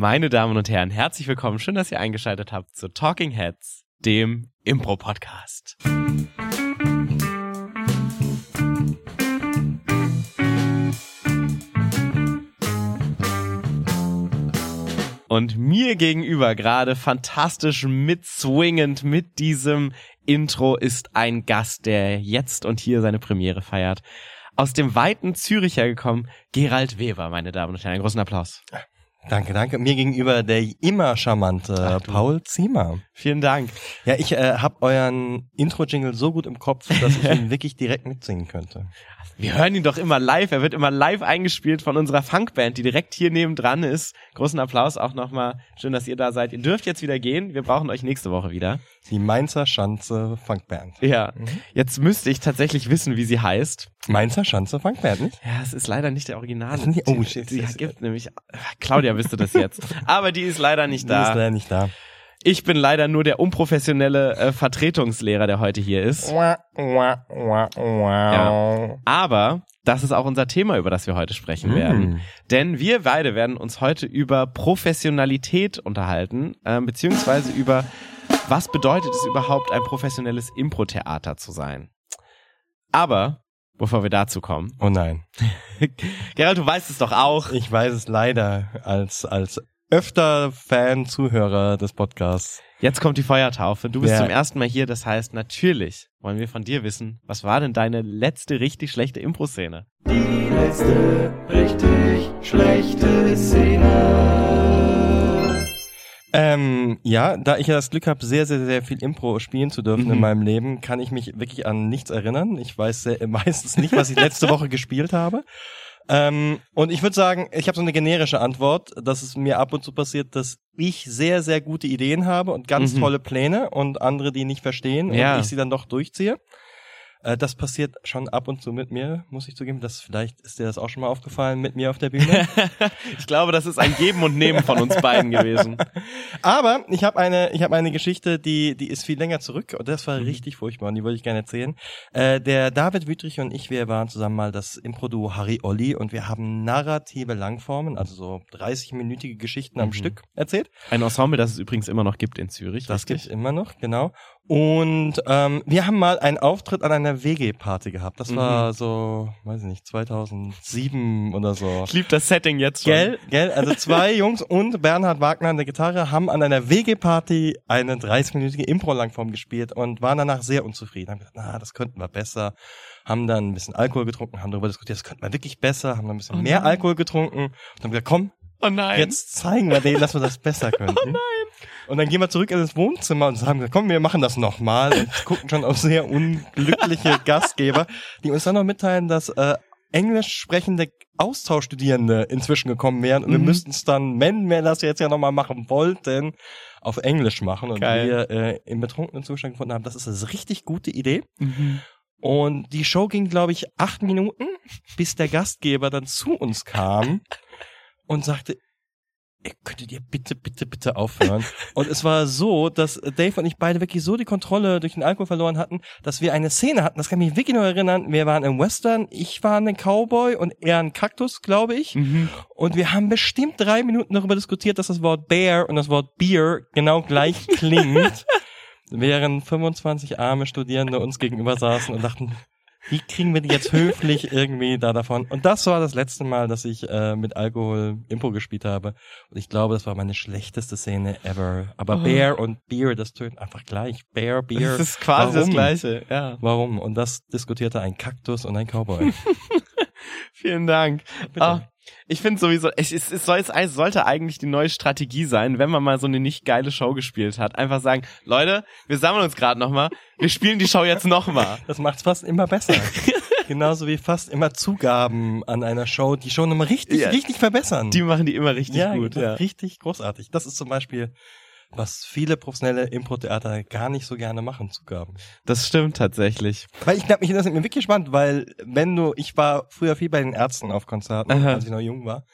Meine Damen und Herren, herzlich willkommen. Schön, dass ihr eingeschaltet habt zu Talking Heads, dem Impro-Podcast. Und mir gegenüber gerade fantastisch mitswingend mit diesem Intro ist ein Gast, der jetzt und hier seine Premiere feiert. Aus dem weiten Zürich hergekommen, Gerald Weber, meine Damen und Herren. Einen großen Applaus. Danke, danke. Mir gegenüber der immer charmante Ach, Paul Ziemer. Vielen Dank. Ja, ich äh, habe euren Intro-Jingle so gut im Kopf, dass ich ihn wirklich direkt mitsingen könnte. Wir hören ihn doch immer live. Er wird immer live eingespielt von unserer Funkband, die direkt hier nebendran ist. Großen Applaus auch nochmal. Schön, dass ihr da seid. Ihr dürft jetzt wieder gehen. Wir brauchen euch nächste Woche wieder. Die Mainzer Schanze Funkband. Ja. Jetzt müsste ich tatsächlich wissen, wie sie heißt. Mainzer Schanze Funkband, nicht? Ja, es ist leider nicht der Original. Oh, shit, das- gibt nämlich, Claudia wüsste das jetzt. Aber die ist leider nicht Die ist da. leider nicht da. Ich bin leider nur der unprofessionelle äh, Vertretungslehrer, der heute hier ist. Wah. Aber das ist auch unser Thema, über das wir heute sprechen werden. Mm. Denn wir beide werden uns heute über Professionalität unterhalten, ähm, beziehungsweise über was bedeutet es überhaupt, ein professionelles Impro-Theater zu sein. Aber, bevor wir dazu kommen, Oh nein. Gerald, du weißt es doch auch. Ich weiß es leider als, als öfter Fan, Zuhörer des Podcasts. Jetzt kommt die Feuertaufe. Du bist Ja. zum ersten Mal hier, das heißt, natürlich wollen wir von dir wissen, was war denn deine letzte richtig schlechte Impro-Szene? Die letzte richtig schlechte Szene. Ähm, ja, da ich ja das Glück habe, sehr, sehr, sehr viel Impro spielen zu dürfen Mhm. in meinem Leben, kann ich mich wirklich an nichts erinnern. Ich weiß sehr, meistens nicht, was ich letzte Woche gespielt habe. Ähm, und ich würde sagen, ich habe so eine generische Antwort, dass es mir ab und zu passiert, dass ich sehr, sehr gute Ideen habe und ganz Mhm. tolle Pläne und andere die nicht verstehen Ja. und ich sie dann doch durchziehe. Äh, das passiert schon ab und zu mit mir, muss ich zugeben. Das vielleicht ist dir das auch schon mal aufgefallen mit mir auf der Bühne. Ich glaube, das ist ein Geben und Nehmen von uns beiden gewesen. Aber ich habe eine, ich habe eine Geschichte, die, die ist viel länger zurück und das war Mhm. richtig furchtbar und die wollte ich gerne erzählen. Äh, der David Wüttrich und ich, wir waren zusammen mal das Impro-Duo Harry Olli und wir haben narrative Langformen, also so 30-minütige Geschichten am Mhm. Stück erzählt. Ein Ensemble, das es übrigens immer noch gibt in Zürich. Das richtig? gibt's immer noch, genau. Und ähm, wir haben mal einen Auftritt an einer WG-Party gehabt. Das Mhm. war so, weiß ich nicht, 2007 oder so. Ich liebe das Setting jetzt schon. Gell, gell, also zwei Jungs und Bernhard Wagner an der Gitarre haben an einer WG-Party eine 30-minütige Impro-Langform gespielt und waren danach sehr unzufrieden. Haben gesagt, na, das könnten wir besser. Haben dann ein bisschen Alkohol getrunken, haben darüber diskutiert, das könnten wir wirklich besser, haben dann ein bisschen Oh mehr. Alkohol getrunken und haben gesagt, komm, Oh nein. jetzt zeigen wir denen, dass wir das besser könnten. Oh nein. Und dann gehen wir zurück in das Wohnzimmer und sagen, komm, wir machen das nochmal und gucken schon auf sehr unglückliche Gastgeber, die uns dann noch mitteilen, dass äh, englisch sprechende Austauschstudierende inzwischen gekommen wären und wir Mhm. müssten es dann, wenn wir das jetzt ja nochmal machen wollten, auf Englisch machen. Und Geil. wir äh, im betrunkenen Zustand gefunden haben, das ist eine richtig gute Idee. Mhm. Und die Show ging, glaube ich, acht Minuten, bis der Gastgeber dann zu uns kam und sagte, "Ey, könntet ihr bitte, bitte, bitte aufhören? und es war so, dass Dave und ich beide wirklich so die Kontrolle durch den Alkohol verloren hatten, dass wir eine Szene hatten, das kann ich mich wirklich noch erinnern, wir waren im Western, ich war ein Cowboy und er ein Kaktus, glaube ich. Mhm. Und wir haben bestimmt drei Minuten darüber diskutiert, dass das Wort Bear und das Wort Beer genau gleich klingt. während 25 arme Studierende uns gegenüber saßen und dachten, wie kriegen wir die jetzt höflich irgendwie da davon? Und das war das letzte Mal, dass ich äh, mit Alkohol Impro gespielt habe. Und ich glaube, das war meine schlechteste Szene ever. Aber Oh. Bear und Beer, das tönt einfach gleich. Bear, Beer. Das ist quasi das Warum? Gleiche, ja. Warum? Und das diskutierte ein Kaktus und ein Cowboy. Vielen Dank. Ah, ich finde sowieso, es, es, es, soll, es sollte eigentlich die neue Strategie sein, wenn man mal so eine nicht geile Show gespielt hat. Einfach sagen, Leute, wir sammeln uns gerade nochmal, wir spielen die Show jetzt nochmal. Das macht's fast immer besser. Genauso wie fast immer Zugaben an einer Show, die Show nochmal richtig, Ja. richtig verbessern. Die machen die immer richtig ja, gut. Ja. richtig großartig. Das ist zum Beispiel, was viele professionelle Impro-Theater gar nicht so gerne machen, Zugaben. Das stimmt tatsächlich. Weil ich glaube, mich das ist mir wirklich spannend, weil wenn du, ich war früher viel bei den Ärzten auf Konzerten, Aha. als ich noch jung war.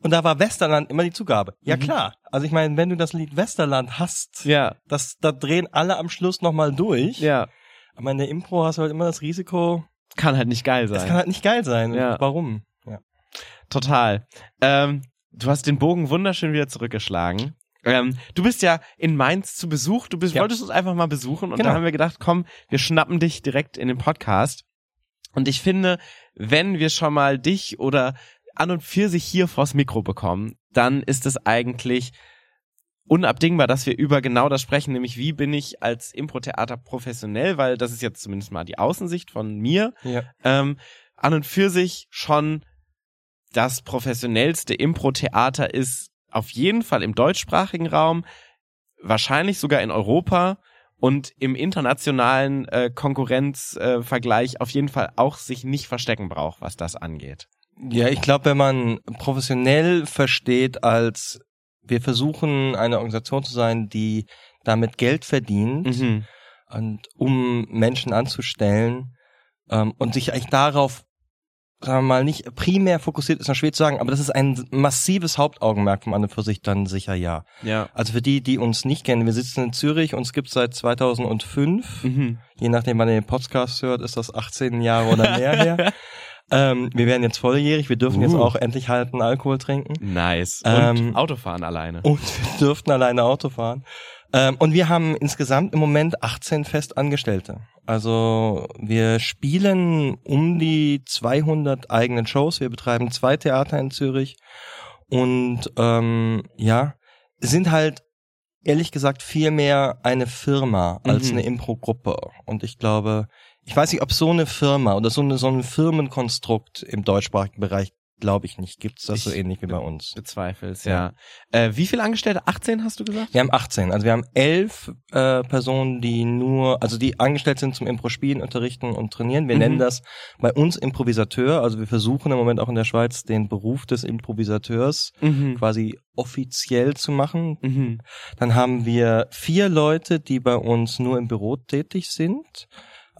Und da war Westerland immer die Zugabe. Ja Mhm. klar. Also ich meine, wenn du das Lied Westerland hast, Ja, das, da drehen alle am Schluss nochmal durch. ja. Aber in der Impro hast du halt immer das Risiko, Kann halt nicht geil das sein. kann halt nicht geil sein. Ja. Warum? Ja. Total. Ähm, du hast den Bogen wunderschön wieder zurückgeschlagen. Ähm, du bist ja in Mainz zu Besuch. Du bist, Ja. wolltest uns einfach mal besuchen und Genau. da haben wir gedacht, komm, wir schnappen dich direkt in den Podcast. Und ich finde, wenn wir schon mal dich oder an und für sich hier vors Mikro bekommen, dann ist es eigentlich unabdingbar, dass wir über genau das sprechen, nämlich wie bin ich als Impro-Theater professionell, weil das ist jetzt zumindest mal die Außensicht von mir, Ja. ähm, an und für sich schon das professionellste Impro-Theater ist auf jeden Fall im deutschsprachigen Raum, wahrscheinlich sogar in Europa und im internationalen äh, Konkurrenzvergleich äh, auf jeden Fall auch sich nicht verstecken braucht, was das angeht. Ja, ich glaube, wenn man professionell versteht als wir versuchen eine Organisation zu sein, die damit Geld verdient Mhm. und um Menschen anzustellen ähm, und sich eigentlich darauf sagen wir mal nicht primär fokussiert ist noch schwer zu sagen, aber das ist ein massives Hauptaugenmerk vom an und für sich dann sicher ja. Ja. Also für die, die uns nicht kennen, wir sitzen in Zürich, uns gibt's seit 2005. Mhm. Je nachdem, wann ihr den Podcast hört, ist das 18 Jahre oder mehr her. Ähm, wir werden jetzt volljährig, wir dürfen jetzt Uh. auch endlich halten Alkohol trinken. Nice. Und Ähm, Autofahren alleine. Und wir dürften alleine Auto fahren. Ähm, und wir haben insgesamt im Moment 18 Festangestellte. Also wir spielen um die 200 eigenen Shows. Wir betreiben zwei Theater in Zürich. Und ähm, ja, sind halt ehrlich gesagt viel mehr eine Firma als Mhm. eine Impro-Gruppe. Und ich glaube, ich weiß nicht, ob so eine Firma oder so, eine, so ein Firmenkonstrukt im deutschsprachigen Bereich, glaube ich nicht, gibt's das so Ich- ähnlich wie bei uns. Bezweifelst, ja. Äh, wie viele Angestellte? 18 hast du gesagt? Wir haben 18, also wir haben elf äh, Personen, die nur, also die angestellt sind zum Impro-Spielen, Unterrichten und Trainieren. Wir Mhm. nennen das bei uns Improvisateur, also wir versuchen im Moment auch in der Schweiz den Beruf des Improvisateurs Mhm. quasi offiziell zu machen. Mhm. Dann haben wir vier Leute, die bei uns nur im Büro tätig sind.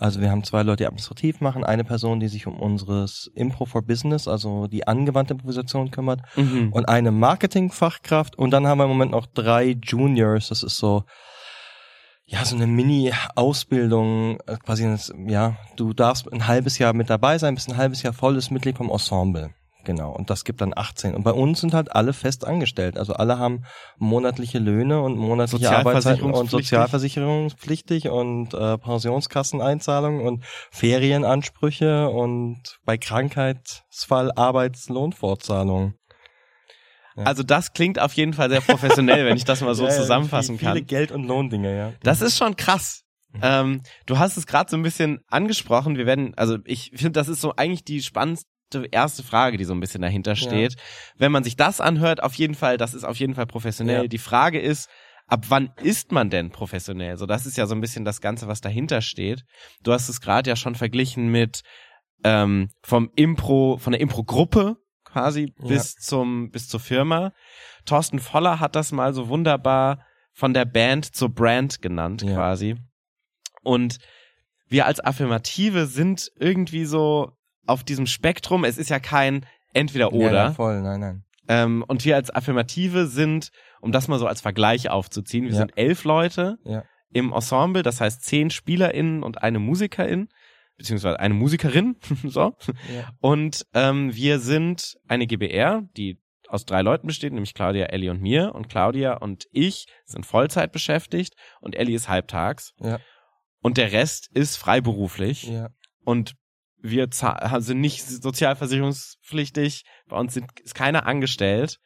Also wir haben zwei Leute, die administrativ machen, eine Person, die sich um unseres Impro for Business, also die angewandte Improvisation kümmert Mhm. und eine Marketingfachkraft und dann haben wir im Moment noch drei Juniors. Das ist so ja so eine Mini-Ausbildung, äh, quasi ja du darfst ein halbes Jahr mit dabei sein, bist ein halbes Jahr volles Mitglied vom Ensemble. Genau, und das gibt dann 18. Und bei uns sind halt alle fest angestellt. Also alle haben monatliche Löhne und monatliche Arbeitszeiten und Sozialversicherungspflichtig. und äh, Pensionskasseneinzahlungen und Ferienansprüche und bei Krankheitsfall Arbeitslohnfortzahlung. Also das klingt auf jeden Fall sehr professionell, wenn ich das mal so Ja, ja, zusammenfassen viele kann. Geld- und Lohndinge, ja. Das ist schon krass. Ähm, du hast es gerade so ein bisschen angesprochen. Wir werden, also ich finde, das ist so eigentlich die spannendste erste Frage, die so ein bisschen dahinter steht. Wenn man sich das anhört, auf jeden Fall, das ist auf jeden Fall professionell. Ja. Die Frage ist, ab wann ist man denn professionell? So, das ist ja so ein bisschen das Ganze, was dahinter steht. Du hast es gerade ja schon verglichen mit ähm, vom Impro, von der Impro-Gruppe quasi Ja. bis zum bis zur Firma. Thorsten Voller hat das mal so wunderbar von der Band zur Brand genannt Ja. quasi. Und wir als Affirmative sind irgendwie so auf diesem Spektrum. Es ist ja kein entweder oder. Ja, ja, voll, nein, nein. Ähm, und wir als Affirmative sind, um das mal so als Vergleich aufzuziehen, wir Ja. sind elf Leute im Ensemble, das heißt zehn SpielerInnen und eine Musikerin, beziehungsweise eine Musikerin, so. Und ähm, wir sind eine GBR, die aus drei Leuten besteht, nämlich Claudia, Ellie und mir. Und Claudia und ich sind Vollzeit beschäftigt und Ellie ist halbtags. Ja. Und der Rest ist freiberuflich Ja. und wir sind nicht sozialversicherungspflichtig, bei uns sind, ist keiner angestellt.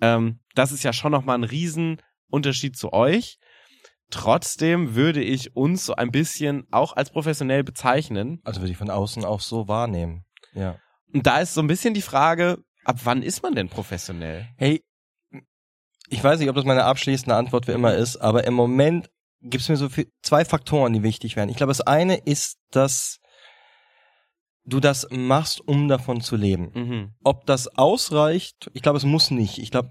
Ähm, das ist ja schon nochmal ein Riesenunterschied zu euch. Trotzdem würde ich uns so ein bisschen auch als professionell bezeichnen. Also würde ich von außen auch so wahrnehmen. Ja. Und da ist so ein bisschen die Frage, ab wann ist man denn professionell? Hey, ich weiß nicht, ob das meine abschließende Antwort für immer ist, aber im Moment gibt es mir so viel, zwei Faktoren, die wichtig werden. Ich glaube, das eine ist, dass du das machst, um davon zu leben. Mhm. Ob das ausreicht, ich glaube, es muss nicht. Ich glaube,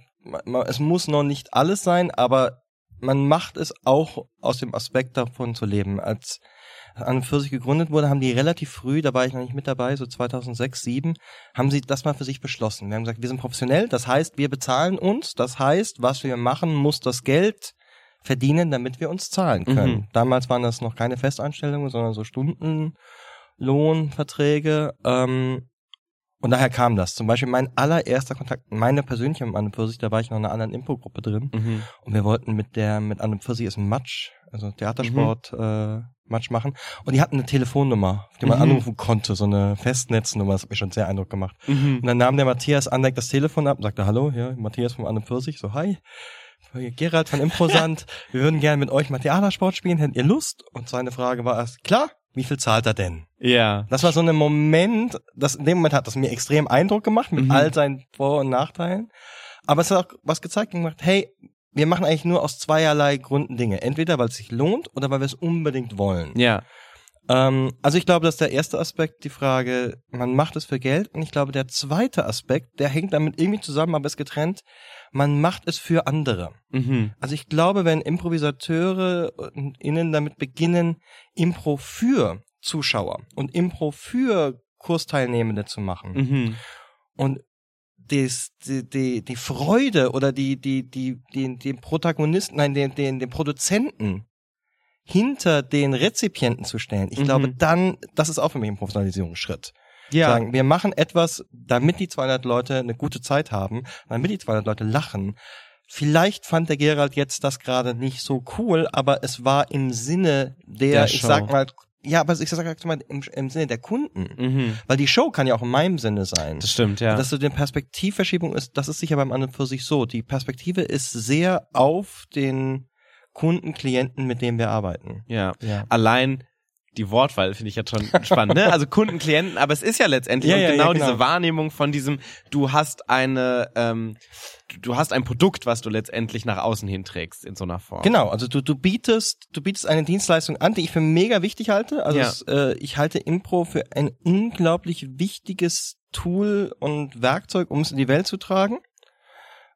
es muss noch nicht alles sein, aber man macht es auch aus dem Aspekt davon zu leben. Als an und für sich gegründet wurde, haben die relativ früh, da war ich noch nicht mit dabei, so 2006, 2007, haben sie das mal für sich beschlossen. Wir haben gesagt, wir sind professionell, das heißt, wir bezahlen uns, das heißt, was wir machen, muss das Geld verdienen, damit wir uns zahlen können. Mhm. Damals waren das noch keine Festanstellungen, sondern so Stundenlohnverträge. Ähm, Und daher kam das. Zum Beispiel mein allererster Kontakt, meine persönliche mit Anne Pfirsich, da war ich noch in einer anderen Impro-Gruppe drin. Mhm. Und wir wollten mit der, mit Anne Pfirsich ist ein Match, also Theatersport, äh, Match machen. Und die hatten eine Telefonnummer, auf die man Mhm. anrufen konnte, so eine Festnetznummer, das hat mir schon sehr Eindruck gemacht. Mhm. Und dann nahm der Matthias Andeck das Telefon ab und sagte, hallo, ja, Matthias von Anne Pfirsich, so, hi. Gerald von Improsant, wir würden gerne mit euch mal Theatersport spielen, hättet ihr Lust? Und seine Frage war erst, klar, wie viel zahlt er denn? Ja. Das war so ein Moment, das in dem Moment hat das mir extrem Eindruck gemacht mit Mhm. all seinen Vor- und Nachteilen. Aber es hat auch was gezeigt und gemacht, hey, wir machen eigentlich nur aus zweierlei Gründen Dinge. Entweder weil es sich lohnt oder weil wir es unbedingt wollen. Ja. Ähm, also ich glaube, dass der erste Aspekt die Frage, man macht es für Geld. Und ich glaube, der zweite Aspekt, der hängt damit irgendwie zusammen, aber ist getrennt. Man macht es für andere. Mhm. Also ich glaube, wenn Improvisateure und innen damit beginnen, Impro für Zuschauer und Impro für Kursteilnehmende zu machen Mhm. und des, die, die, die Freude oder die, die, die, die, den Protagonisten, nein, den, den, den Produzenten hinter den Rezipienten zu stellen, ich Mhm. glaube dann, das ist auch für mich ein Professionalisierungsschritt. Ja. Sagen, wir machen etwas, damit die 200 Leute eine gute Zeit haben, damit die 200 Leute lachen. Vielleicht fand der Gerald jetzt das gerade nicht so cool, aber es war im Sinne der, Der ich sag mal, ja, aber ich sag mal im, im Sinne der Kunden. Mhm. Weil die Show kann ja auch in meinem Sinne sein. Das stimmt, ja. Dass so eine Perspektivverschiebung ist, das ist sicher beim anderen für sich so. Die Perspektive ist sehr auf den Kunden, Klienten, mit dem wir arbeiten. ja. Ja. Allein die Wortwahl finde ich jetzt schon spannend, ne? Also Kunden, Klienten, aber es ist ja letztendlich Ja, ja, genau, ja, genau. diese Wahrnehmung von diesem, du hast eine, ähm, du- hast ein Produkt, was du letztendlich nach außen hinträgst in so einer Form. Genau, also du, du bietest, du bietest eine Dienstleistung an, die ich für mega wichtig halte. Also es, äh, ich halte Impro für ein unglaublich wichtiges Tool und Werkzeug, um es in die Welt zu tragen.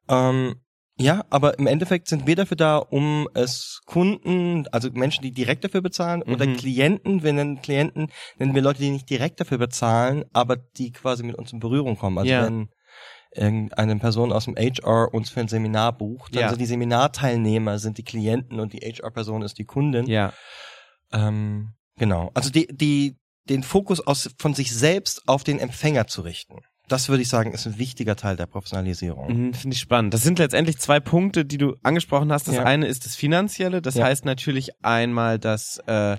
Ähm, ja, aber im Endeffekt sind wir dafür da, um es Kunden, also Menschen, die direkt dafür bezahlen, oder Mhm. Klienten, wir nennen Klienten, nennen wir Leute, die nicht direkt dafür bezahlen, aber die quasi mit uns in Berührung kommen. Also Ja. wenn irgendeine Person aus dem HR uns für ein Seminar bucht, dann Ja. sind die Seminarteilnehmer sind die Klienten und die HR-Person ist die Kundin. Ja. Ähm, genau. Also die, die, den Fokus aus, von sich selbst auf den Empfänger zu richten. Das würde ich sagen, ist ein wichtiger Teil der Professionalisierung. Mhm, Finde ich spannend. Das sind letztendlich zwei Punkte, die du angesprochen hast. Das Ja. eine ist das Finanzielle. Das Ja. heißt natürlich einmal, dass, äh,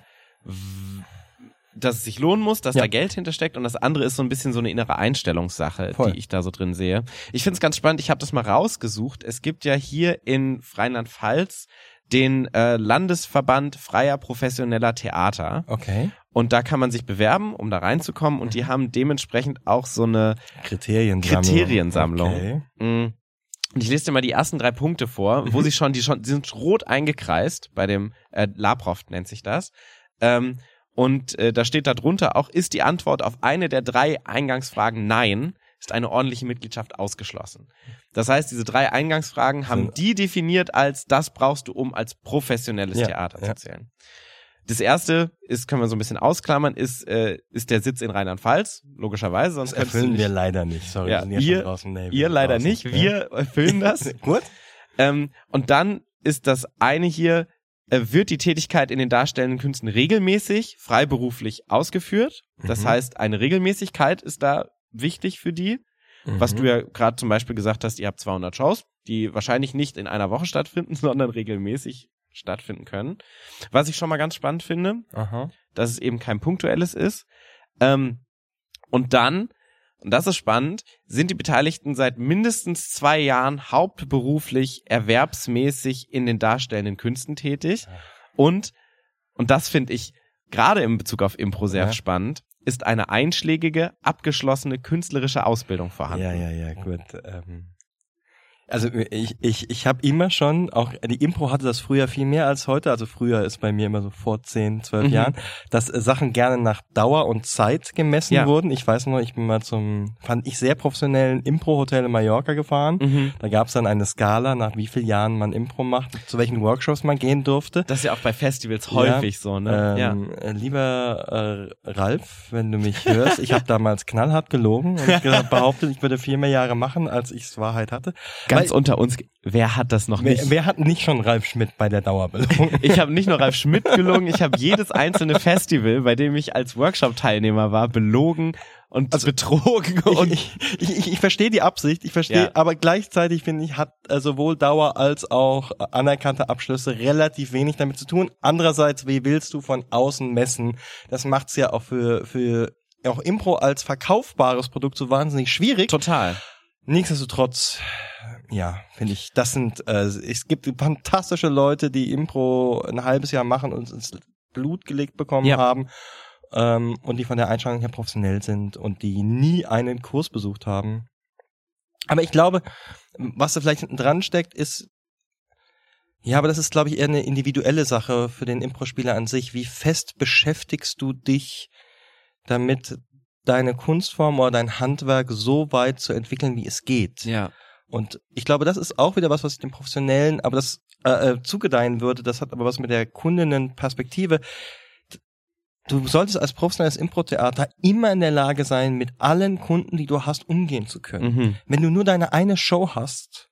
dass es sich lohnen muss, dass Ja. da Geld hintersteckt. Und das andere ist so ein bisschen so eine innere Einstellungssache, Voll. die ich da so drin sehe. Ich finde es ganz spannend. Ich habe das mal rausgesucht. Es gibt ja hier in Rheinland-Pfalz den äh, Landesverband freier professioneller Theater. Okay. Und da kann man sich bewerben, um da reinzukommen. Und Mhm. die haben dementsprechend auch so eine Kriteriensammlung. Kriteriensammlung. Okay. Mm. Und ich lese dir mal die ersten drei Punkte vor, wo Mhm. sie schon, die schon, die sind rot eingekreist bei dem äh, Laproft nennt sich das. Ähm, und äh, da steht da drunter auch, ist die Antwort auf eine der drei Eingangsfragen Nein, ist eine ordentliche Mitgliedschaft ausgeschlossen. Das heißt, diese drei Eingangsfragen haben die definiert als, das brauchst du, um als professionelles Ja, Theater zu zählen. Das erste ist, können wir so ein bisschen ausklammern, ist, äh, ist der Sitz in Rheinland-Pfalz, logischerweise, sonst Das erfüllen nicht- wir leider nicht. Sorry, Ja, wir sind ja ihr- schon draußen. Nee, wir Ihr leider draußen. nicht, Ja. wir erfüllen das. Gut. ähm, und dann ist das eine hier, äh, wird die Tätigkeit in den darstellenden Künsten regelmäßig, freiberuflich ausgeführt. Das Mhm. heißt, eine Regelmäßigkeit ist da wichtig für die. Was Mhm. du ja gerade zum Beispiel gesagt hast, ihr habt 200 Shows, die wahrscheinlich nicht in einer Woche stattfinden, sondern regelmäßig stattfinden können. Was ich schon mal ganz spannend finde, Aha. dass es eben kein punktuelles ist. Ähm, und dann, und das ist spannend, sind die Beteiligten seit mindestens zwei Jahren hauptberuflich erwerbsmäßig in den darstellenden Künsten tätig. Und, und das finde ich gerade in Bezug auf Impro sehr Ja. spannend, ist eine einschlägige, abgeschlossene künstlerische Ausbildung vorhanden. Ja, ja, ja, gut. Ähm, also ich, ich, ich habe immer schon, auch die Impro hatte das früher viel mehr als heute, also früher ist bei mir immer so vor 10, 12 Mhm. Jahren, dass äh, Sachen gerne nach Dauer und Zeit gemessen Ja. wurden. Ich weiß noch, ich bin mal zum, fand ich sehr professionellen Impro-Hotel in Mallorca gefahren. Mhm. Da gab es dann eine Skala, nach wie vielen Jahren man Impro macht, zu welchen Workshops man gehen durfte. Das ist ja auch bei Festivals häufig so, ne? Ähm, äh, Lieber äh, Ralf, wenn du mich hörst, ich habe damals knallhart gelogen und gesagt, behauptet, ich würde viel mehr Jahre machen, als ich es Wahrheit hatte. Ganz Weil- unter uns, wer hat das noch nicht? Wer, wer hat nicht schon Ralf Schmidt bei der Dauerbelohnung? Ich habe nicht nur Ralf Schmidt gelungen, ich habe jedes einzelne Festival, bei dem ich als Workshop-Teilnehmer war, belogen und betrogen und ich, ich, ich, ich verstehe die Absicht, ich verstehe, Ja. aber gleichzeitig finde ich, hat äh, sowohl Dauer als auch anerkannte Abschlüsse relativ wenig damit zu tun. Andererseits, wie willst du von außen messen? Das macht's ja auch für, für auch Impro als verkaufbares Produkt so wahnsinnig schwierig. total. Nichtsdestotrotz, ja, finde ich, das sind, äh, es gibt fantastische Leute, die Impro ein halbes Jahr machen und ins Blut gelegt bekommen Ja. haben ähm, und die von der Einstellung her professionell sind und die nie einen Kurs besucht haben. Aber ich glaube, was da vielleicht hinten dran steckt, ist, ja, aber das ist, glaube ich, eher eine individuelle Sache für den Impro-Spieler an sich. Wie fest beschäftigst du dich damit, deine Kunstform oder dein Handwerk so weit zu entwickeln, wie es geht? Ja. Und ich glaube, das ist auch wieder was, was ich dem Professionellen, aber das äh, äh, zugedeihen würde. Das hat aber was mit der Kundinnenperspektive. Du solltest als professionelles Impro-Theater immer in der Lage sein, mit allen Kunden, die du hast, umgehen zu können. Mhm. Wenn du nur deine eine Show hast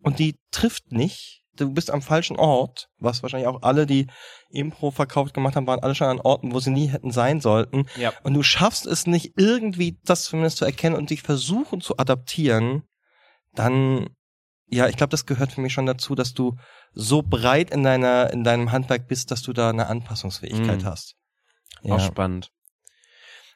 und die trifft nicht, du bist am falschen Ort, was wahrscheinlich auch alle, die Impro verkauft gemacht haben, waren alle schon an Orten, wo sie nie hätten sein sollten. Ja. Und du schaffst es nicht irgendwie, das zumindest zu erkennen und dich versuchen zu adaptieren, dann, ja, ich glaube, das gehört für mich schon dazu, dass du so breit in deiner, in deinem Handwerk bist, dass du da eine Anpassungsfähigkeit Mhm. hast. Auch spannend.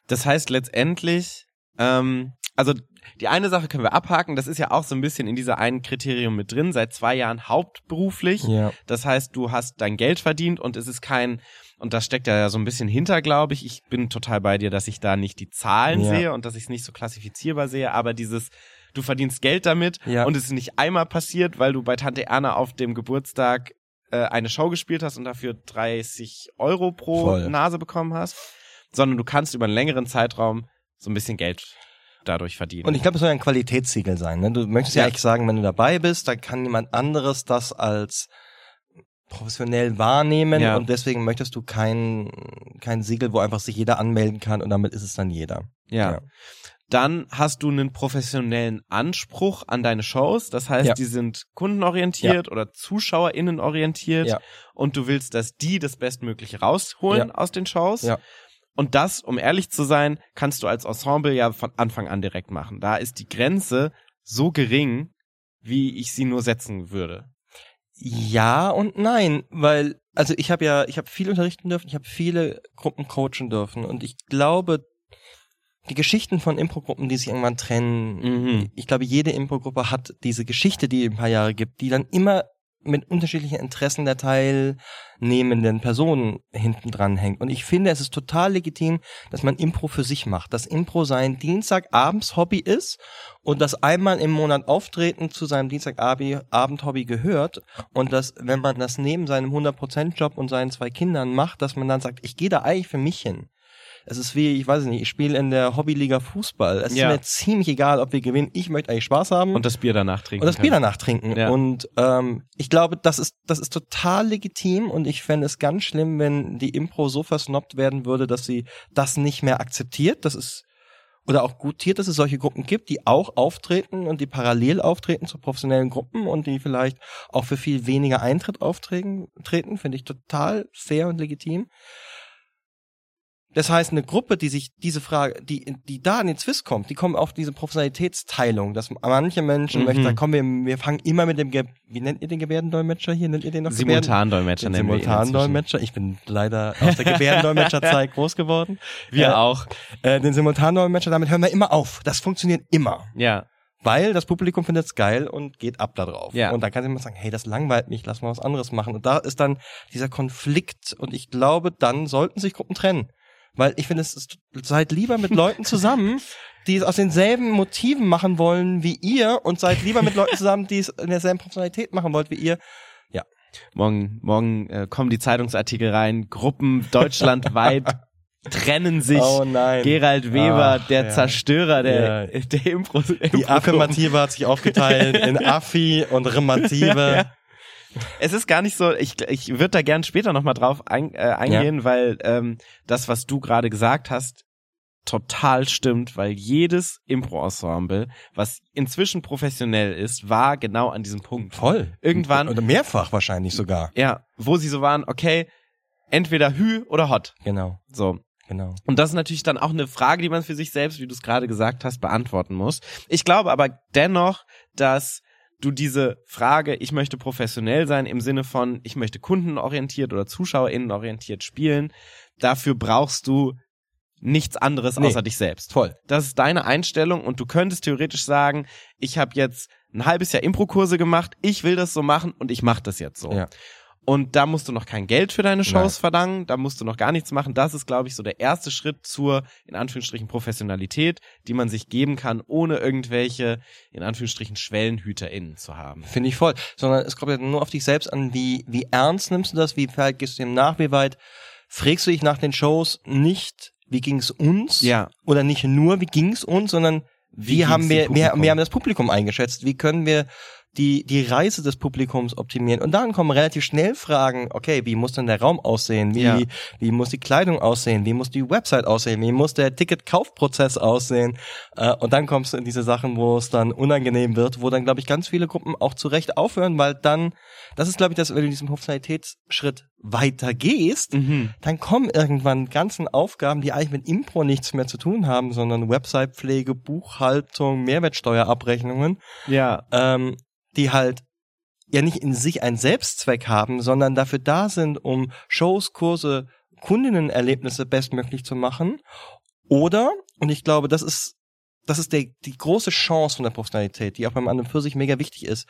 Das heißt letztendlich, ähm, also die eine Sache können wir abhaken, das ist ja auch so ein bisschen in dieser einen Kriterium mit drin, seit zwei Jahren hauptberuflich. Ja. Das heißt, du hast dein Geld verdient und es ist kein, und das steckt ja so ein bisschen hinter, glaube ich. Ich bin total bei dir, dass ich da nicht die Zahlen Ja. sehe und dass ich es nicht so klassifizierbar sehe, aber dieses, du verdienst Geld damit Ja. und es ist nicht einmal passiert, weil du bei Tante Erna auf dem Geburtstag äh, eine Show gespielt hast und dafür 30 Euro pro Voll. Nase bekommen hast, sondern du kannst über einen längeren Zeitraum so ein bisschen Geld dadurch verdienen. Und ich glaube, es soll ja ein Qualitätssiegel sein. Ne? Du möchtest ja. Ja. eigentlich sagen, wenn du dabei bist, dann kann jemand anderes das als professionell wahrnehmen Ja. und deswegen möchtest du kein, kein Siegel, wo einfach sich jeder anmelden kann und damit ist es dann jeder. ja. Ja. Dann hast du einen professionellen Anspruch an deine Shows. Das heißt, Ja. die sind kundenorientiert oder ZuschauerInnen orientiert und du willst, dass die das Bestmögliche rausholen aus den Shows. Ja. Und das, um ehrlich zu sein, kannst du als Ensemble ja von Anfang an direkt machen. Da ist die Grenze so gering, wie ich sie nur setzen würde. Ja und nein, weil also ich habe ja, ich habe viel unterrichten dürfen, ich habe viele Gruppen coachen dürfen und ich glaube, die Geschichten von Impro-Gruppen, die sich irgendwann trennen, Mhm. ich glaube, jede Impro-Gruppe hat diese Geschichte, die ein paar Jahre gibt, die dann immer mit unterschiedlichen Interessen der teilnehmenden Personen hinten dran hängt. Und ich finde, es ist total legitim, dass man Impro für sich macht. Dass Impro sein Dienstagabends-Hobby ist und das einmal im Monat auftreten zu seinem Dienstagabend-Hobby gehört und dass, wenn man das neben seinem 100%-Job und seinen zwei Kindern macht, dass man dann sagt, ich gehe da eigentlich für mich hin. Es ist wie, ich weiß nicht, ich spiele in der Hobbyliga Fußball. Es Ja. ist mir ziemlich egal, ob wir gewinnen. Ich möchte eigentlich Spaß haben Und das Bier danach trinken. und das Bier danach trinken. Ja. Und ähm, ich glaube, das ist das ist total legitim und ich fände es ganz schlimm, wenn die Impro so versnobbt werden würde, dass sie das nicht mehr akzeptiert. Das ist oder auch gutiert, dass es solche Gruppen gibt, die auch auftreten und die parallel auftreten zu professionellen Gruppen und die vielleicht auch für viel weniger Eintritt auftreten, treten, finde ich total fair und legitim. Das heißt, eine Gruppe, die sich diese Frage, die, die da in den Zwist kommt, die kommen auf diese Professionalitätsteilung, dass manche Menschen Mhm. möchten, da kommen wir, wir fangen immer mit dem, Ge wie nennt ihr den Gebärdendolmetscher hier? Nennt ihr den noch Simultandolmetscher nennen. Simultandolmetscher. Ich bin leider aus der Gebärdendolmetscherzeit groß geworden. Wir Äh, auch. Äh, den Simultandolmetscher, damit hören wir immer auf. Das funktioniert immer. Ja. Weil das Publikum findet's geil und geht ab da drauf. Ja. Und dann kann jemand sagen, hey, das langweilt mich, lass mal was anderes machen. Und da ist dann dieser Konflikt und ich glaube, dann sollten sich Gruppen trennen. Weil ich finde, es ist, seid lieber mit Leuten zusammen, die es aus denselben Motiven machen wollen wie ihr und seid lieber mit Leuten zusammen, die es in derselben Professionalität machen wollt wie ihr. Morgen, morgen äh, kommen die Zeitungsartikel rein. Gruppen deutschlandweit trennen sich. Oh nein. Gerald Weber, Ach, der ja. Zerstörer der, Ja. der Impro. Die Affirmative hat sich aufgeteilt in Affi und Remative. Ja. Es ist gar nicht so, ich, ich würde da gern später nochmal drauf ein, äh, eingehen, weil ähm, das, was du gerade gesagt hast, total stimmt, weil jedes Impro-Ensemble, was inzwischen professionell ist, war genau an diesem Punkt. Voll. Irgendwann- Oder mehrfach wahrscheinlich sogar. Ja, wo sie so waren, okay, entweder Hü oder Hot. Genau, So. genau. Und das ist natürlich dann auch eine Frage, die man für sich selbst, wie du es gerade gesagt hast, beantworten muss. Ich glaube aber dennoch, dass du diese Frage, ich möchte professionell sein im Sinne von, ich möchte kundenorientiert oder zuschauerinnenorientiert spielen, dafür brauchst du nichts anderes Nee. außer dich selbst. Voll. Das ist deine Einstellung und du könntest theoretisch sagen, ich habe jetzt ein halbes Jahr Impro-Kurse gemacht, ich will das so machen und ich mache das jetzt so. Ja. Und da musst du noch kein Geld für deine Shows Nein. verlangen, da musst du noch gar nichts machen. Das ist, glaube ich, so der erste Schritt zur, in Anführungsstrichen, Professionalität, die man sich geben kann, ohne irgendwelche, in Anführungsstrichen, SchwellenhüterInnen zu haben. Finde ich voll. Sondern es kommt ja nur auf dich selbst an, wie, wie ernst nimmst du das, wie weit gehst du dem nach, wie weit frägst du dich nach den Shows nicht, wie ging's uns? Ja. Oder nicht nur, wie ging's uns, sondern wie, Wie haben wir, wir, wir haben das Publikum eingeschätzt, wie können wir die, die Reise des Publikums optimieren. Und dann kommen relativ schnell Fragen, okay, wie muss denn der Raum aussehen? Wie, Ja. wie muss die Kleidung aussehen? Wie muss die Website aussehen? Wie muss der Ticketkaufprozess aussehen? Äh, und dann kommst du in diese Sachen, wo es dann unangenehm wird, wo dann, glaube ich, ganz viele Gruppen auch zu Recht aufhören, weil dann, das ist, glaube ich, das, wenn du diesen Professionalitätsschritt weiter gehst, Mhm. dann kommen irgendwann ganzen Aufgaben, die eigentlich mit Impro nichts mehr zu tun haben, sondern Websitepflege, Buchhaltung, Mehrwertsteuerabrechnungen, Ja. ähm, die halt ja nicht in sich einen Selbstzweck haben, sondern dafür da sind, um Shows, Kurse, Kundinnenerlebnisse bestmöglich zu machen. Oder, und ich glaube, das ist, das ist der, die große Chance von der Professionalität, die auch beim anderen für sich mega wichtig ist,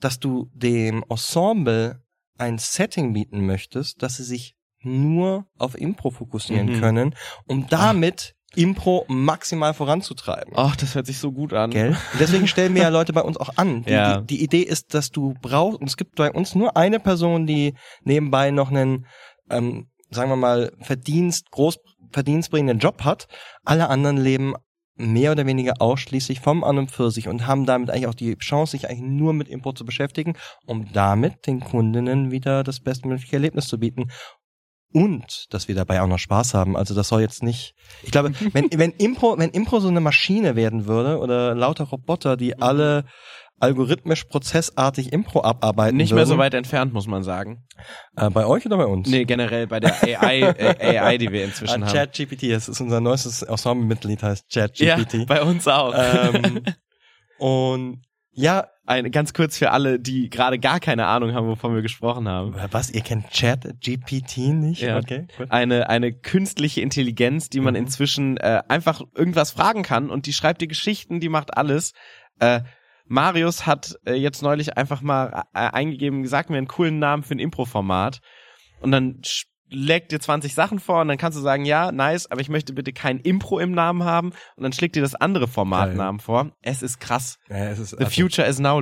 dass du dem Ensemble ein Setting bieten möchtest, dass sie sich nur auf Impro fokussieren Mhm. können, um damit Impro maximal voranzutreiben. Ach, das hört sich so gut an. Gell? Und deswegen stellen wir ja Leute bei uns auch an. Die, Ja. die, die Idee ist, dass du brauchst, und es gibt bei uns nur eine Person, die nebenbei noch einen, ähm, sagen wir mal, Verdienst, groß verdienstbringenden Job hat. Alle anderen leben mehr oder weniger ausschließlich vom An und für sich und haben damit eigentlich auch die Chance, sich eigentlich nur mit Impro zu beschäftigen, um damit den Kundinnen wieder das bestmögliche Erlebnis zu bieten. Und, dass wir dabei auch noch Spaß haben. Also das soll jetzt nicht. Ich glaube, wenn, wenn Impro, wenn Impro so eine Maschine werden würde oder lauter Roboter, die alle algorithmisch prozessartig Impro abarbeiten Nicht würden, mehr so weit entfernt, muss man sagen. Äh, bei euch oder bei uns? Nee, generell bei der AI, äh, AI die wir inzwischen Ah, haben. ChatGPT, das ist unser neuestes Ensemble-Mitglied, heißt Ja, ChatGPT. bei uns auch. ähm, und ja, Eine, ganz kurz für alle, die gerade gar keine Ahnung haben, wovon wir gesprochen haben. was, ihr kennt ChatGPT nicht? Ja. Okay. gut. Eine, eine künstliche Intelligenz, die man Mhm. inzwischen äh, einfach irgendwas fragen kann und die schreibt dir Geschichten, die macht alles. Äh, Marius hat äh, jetzt neulich einfach mal äh, eingegeben, sag mir einen coolen Namen für ein Impro-Format. Und dann legt dir 20 Sachen vor und dann kannst du sagen, ja, nice, aber ich möchte bitte kein Impro im Namen haben. Und dann schlägt dir das andere Formatnamen vor. Es ist krass. Ja, es ist, The also- future is now.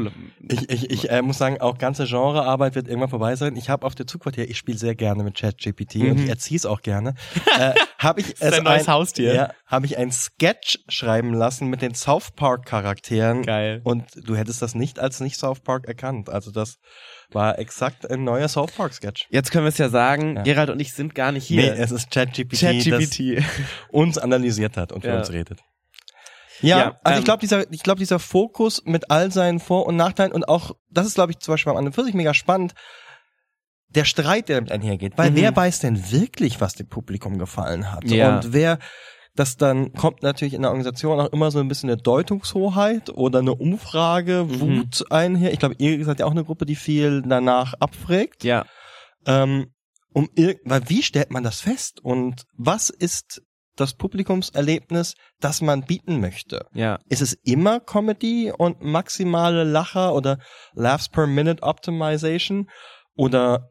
Ich, ich, ich äh, muss sagen, auch ganze Genrearbeit wird irgendwann vorbei sein. Ich habe auf der Zugquartier, ich spiele sehr gerne mit ChatGPT und Mhm. ich erziehe es auch gerne. äh, habe ich Das ist dein neues Haustier. Ja, habe ich ein Sketch schreiben lassen mit den South Park Charakteren. Geil. Und du hättest das nicht als nicht South Park erkannt. Also das war exakt ein neuer South Park Sketch. Jetzt können wir es ja sagen, Ja. Gerald und ich sind gar nicht Nee, hier. es ist ChatGPT, das ChatGPT. uns analysiert hat und für Ja. uns redet. Ja, Ja, also ähm, ich glaube, dieser, ich glaube, dieser Fokus mit all seinen Vor- und Nachteilen und auch, das ist, glaube ich, zum Beispiel am anderen für sich mega spannend, der Streit, der damit einhergeht. Weil Mhm. wer weiß denn wirklich, was dem Publikum gefallen hat? Ja. Und wer, das dann kommt natürlich in der Organisation auch immer so ein bisschen eine Deutungshoheit oder eine Umfrage, Mhm. Wut einher. Ich glaube, ihr seid ja auch eine Gruppe, die viel danach abfragt. Ja. Ähm, um weil wie stellt man das fest? Und was ist das Publikumserlebnis, das man bieten möchte? Ja. Ist es immer Comedy und maximale Lacher oder Laughs per Minute Optimization? Oder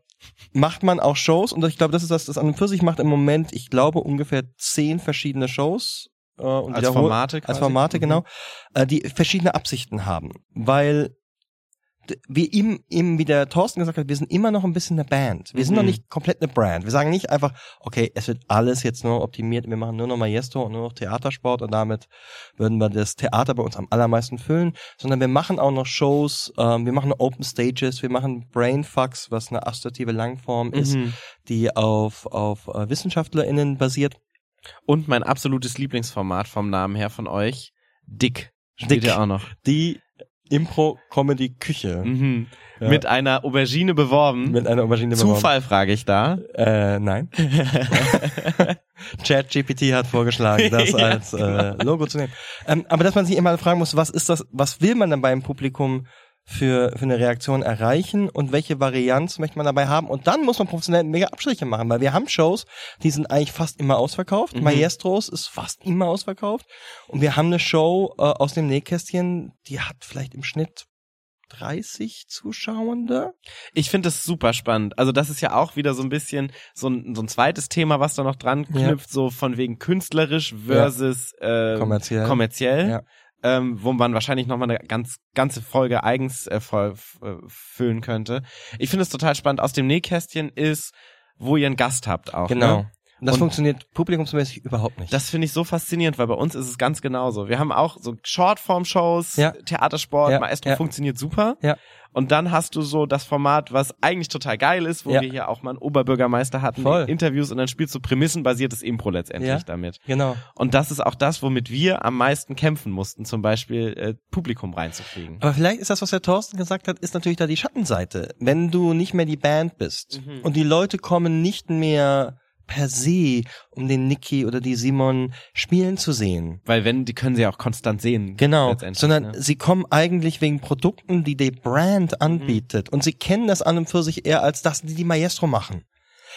macht man auch Shows? Und ich glaube, das ist das, das an und für sich macht im Moment, ich glaube, ungefähr zehn verschiedene Shows. Äh, und Als Formate Als quasi? Formate, Mhm. genau. Äh, die verschiedene Absichten haben. Weil wie ihm, ihm, wie der Thorsten gesagt hat, wir sind immer noch ein bisschen eine Band. Wir sind Mhm. noch nicht komplett eine Brand. Wir sagen nicht einfach, okay, es wird alles jetzt nur optimiert, wir machen nur noch Maestro und nur noch Theatersport und damit würden wir das Theater bei uns am allermeisten füllen, sondern wir machen auch noch Shows, ähm, wir machen Open Stages, wir machen Brainfucks, was eine assoziative Langform ist, Mhm. die auf, auf äh, WissenschaftlerInnen basiert. Und mein absolutes Lieblingsformat vom Namen her von euch, Dick. Spielt Dick. ihr auch noch. Die Impro-Comedy-Küche. Mhm. Ja. Mit einer Aubergine beworben. Mit einer Aubergine beworben. Zufall frage ich da. Äh, nein. ChatGPT hat vorgeschlagen, das Ja. als äh, Logo zu nehmen. Ähm, aber dass man sich immer fragen muss, was ist das, was will man dann beim Publikum für, für eine Reaktion erreichen und welche Varianz möchte man dabei haben? Und dann muss man professionell mega Abstriche machen, weil wir haben Shows, die sind eigentlich fast immer ausverkauft. Mhm. Maestros ist fast immer ausverkauft. Und wir haben eine Show äh, aus dem Nähkästchen, die hat vielleicht im Schnitt 30 Zuschauende. Ich finde das super spannend. Also das ist ja auch wieder so ein bisschen so ein, so ein zweites Thema, was da noch dran Ja. knüpft, so von wegen künstlerisch versus äh, Kommerziell. kommerziell. Ja. Ähm, wo man wahrscheinlich nochmal eine ganz ganze Folge eigens äh, voll, äh, füllen könnte. Ich finde es total spannend. Aus dem Nähkästchen ist, wo ihr einen Gast habt auch. Genau. Ne? Und das Und- funktioniert publikumsmäßig überhaupt nicht. Das finde ich so faszinierend, weil bei uns ist es ganz genauso. Wir haben auch so Shortform-Shows, Ja. Theatersport, Ja, Maestro ja. funktioniert super. Ja. Und dann hast du so das Format, was eigentlich total geil ist, wo Ja. wir hier auch mal einen Oberbürgermeister hatten, Voll. Interviews und dann spielst du prämissenbasiertes Impro letztendlich Ja. damit. genau. Und das ist auch das, womit wir am meisten kämpfen mussten, zum Beispiel äh, Publikum reinzukriegen. Aber vielleicht ist das, was der Thorsten gesagt hat, ist natürlich da die Schattenseite. Wenn du nicht mehr die Band bist Mhm. und die Leute kommen nicht mehr per se, um den Niki oder die Simon spielen zu sehen. Weil wenn, die können sie ja auch konstant sehen. Genau, sondern ne? sie kommen eigentlich wegen Produkten, die die Brand anbietet. Und sie kennen das an und für sich eher als das, die die Maestro machen.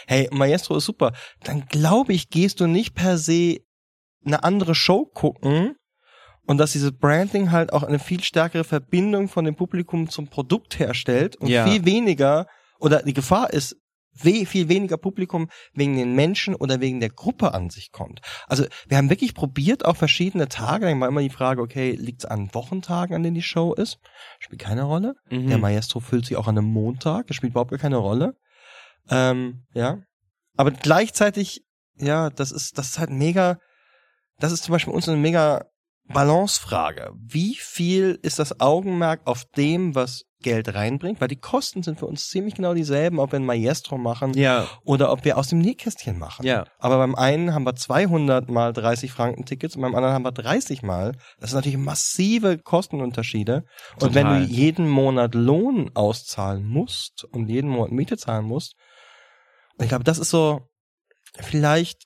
Hey, Maestro ist super. Dann glaube ich, gehst du nicht per se eine andere Show gucken und dass dieses Branding halt auch eine viel stärkere Verbindung von dem Publikum zum Produkt herstellt und Ja. viel weniger oder die Gefahr ist, we viel weniger Publikum wegen den Menschen oder wegen der Gruppe an sich kommt. Also wir haben wirklich probiert, auch verschiedene Tage, dann war immer die Frage, okay, liegt es an Wochentagen, an denen die Show ist? Spielt keine Rolle. Mhm. Der Maestro füllt sich auch an einem Montag, das spielt überhaupt gar keine Rolle. Ähm, ja. Aber gleichzeitig, ja, das ist, das ist halt mega, das ist zum Beispiel uns eine mega Balancefrage. Wie viel ist das Augenmerk auf dem, was Geld reinbringt? Weil die Kosten sind für uns ziemlich genau dieselben, ob wir ein Maestro machen ja, oder ob wir aus dem Nähkästchen machen. ja. Aber beim einen haben wir 200 mal 30 Franken Tickets und beim anderen haben wir 30 mal. Das sind natürlich massive Kostenunterschiede. Und wenn du jeden Monat Lohn auszahlen musst und jeden Monat Miete zahlen musst, ich glaube, das ist so vielleicht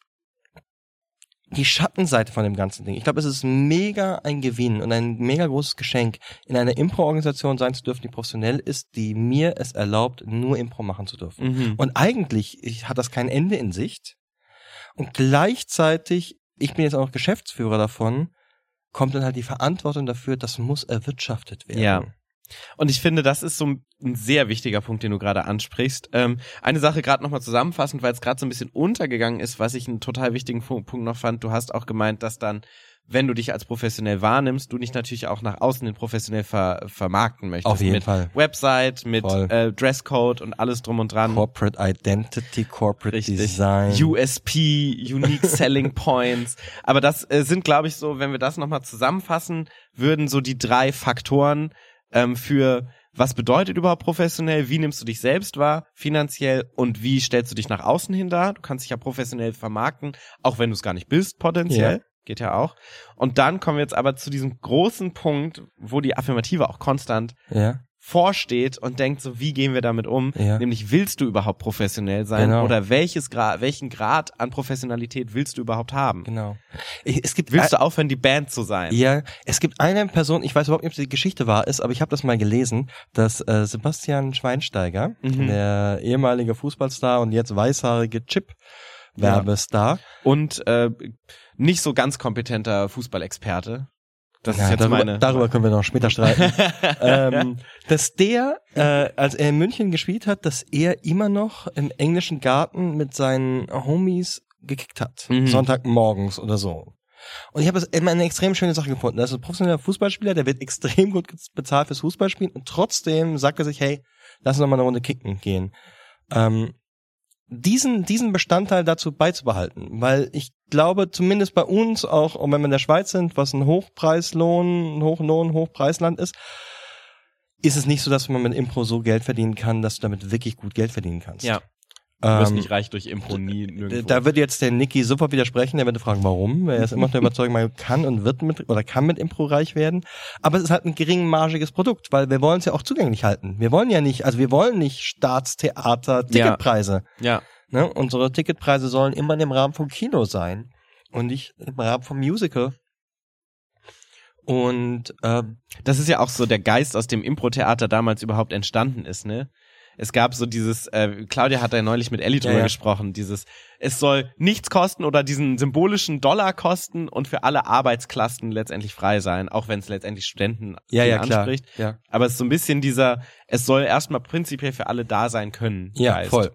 die Schattenseite von dem ganzen Ding. Ich glaube, es ist mega ein Gewinn und ein mega großes Geschenk, in einer Impro-Organisation sein zu dürfen, die professionell ist, die mir es erlaubt, nur Impro machen zu dürfen. Mhm. Und eigentlich ich, hat das kein Ende in Sicht. Und gleichzeitig, ich bin jetzt auch noch Geschäftsführer davon, kommt dann halt die Verantwortung dafür, das muss erwirtschaftet werden. Ja. Und ich finde, das ist so ein ein sehr wichtiger Punkt, den du gerade ansprichst. Ähm, eine Sache gerade nochmal zusammenfassend, weil es gerade so ein bisschen untergegangen ist, was ich einen total wichtigen Punkt noch fand. Du hast auch gemeint, dass dann, wenn du dich als professionell wahrnimmst, du dich natürlich auch nach außen hin professionell ver vermarkten möchtest. Auf jeden mit Fall. Website, mit äh, Dresscode und alles drum und dran. Corporate Identity, Corporate Richtig. Design. USP, Unique Selling Points. Aber das äh, sind, glaube ich, so, wenn wir das nochmal zusammenfassen, würden so die drei Faktoren ähm, für was bedeutet überhaupt professionell, wie nimmst du dich selbst wahr, finanziell und wie stellst du dich nach außen hin dar? Du kannst dich ja professionell vermarkten, auch wenn du es gar nicht bist, potenziell. Ja. Geht ja auch. Und dann kommen wir jetzt aber zu diesem großen Punkt, wo die Affirmative auch konstant ja, vorsteht und denkt so, wie gehen wir damit um? Ja. Nämlich, willst du überhaupt professionell sein? Genau. Oder welches Grad, welchen Grad an Professionalität willst du überhaupt haben? genau. Es gibt Willst du aufhören, die Band zu sein? Ja, es gibt eine Person, ich weiß überhaupt nicht, ob die Geschichte wahr ist, aber ich habe das mal gelesen, dass äh, Sebastian Schweinsteiger, Mhm. der ehemalige Fußballstar und jetzt weißhaarige Chip-Werbestar, Und äh, nicht so ganz kompetenter Fußballexperte. Das Ja, ist jetzt darüber, meine. darüber können wir noch später streiten. ähm, dass der, äh, als er in München gespielt hat, dass er immer noch im englischen Garten mit seinen Homies gekickt hat. Mhm. Sonntagmorgens oder so. Und ich habe es immer eine extrem schöne Sache gefunden. Das ist ein professioneller Fußballspieler, der wird extrem gut bezahlt fürs Fußballspielen und trotzdem sagt er sich, hey, lass uns noch mal eine Runde kicken gehen. Ähm, diesen, diesen Bestandteil dazu beizubehalten, weil ich glaube, zumindest bei uns auch, auch wenn wir in der Schweiz sind, was ein Hochpreislohn, ein Hochlohn, Hochpreisland ist, ist es nicht so, dass man mit Impro so Geld verdienen kann, dass du damit wirklich gut Geld verdienen kannst. ja. Du wirst Ähm, nicht reich durch Impro nie nirgendwo. Da wird jetzt der Niki sofort widersprechen, der würde fragen, warum. Er ist immer noch der Überzeugung, man kann und wird mit oder kann mit Impro reich werden. Aber es ist halt ein geringmargiges Produkt, weil wir wollen es ja auch zugänglich halten. Wir wollen ja nicht, also wir wollen nicht Staatstheater, Ticketpreise. ja. Ne? Unsere Ticketpreise sollen immer im Rahmen vom Kino sein und nicht im Rahmen vom Musical. Und ähm, Das ist ja auch so der Geist, aus dem Impro-Theater damals überhaupt entstanden ist, ne? Es gab so dieses, äh, Claudia hat da ja neulich mit Ellie drüber ja. gesprochen, dieses, es soll nichts kosten oder diesen symbolischen Dollar kosten und für alle Arbeitsklassen letztendlich frei sein, auch wenn es letztendlich Studenten ja, ja, klar. anspricht. Ja, Aber es ist so ein bisschen dieser, es soll erstmal prinzipiell für alle da sein können. ja Geist. voll.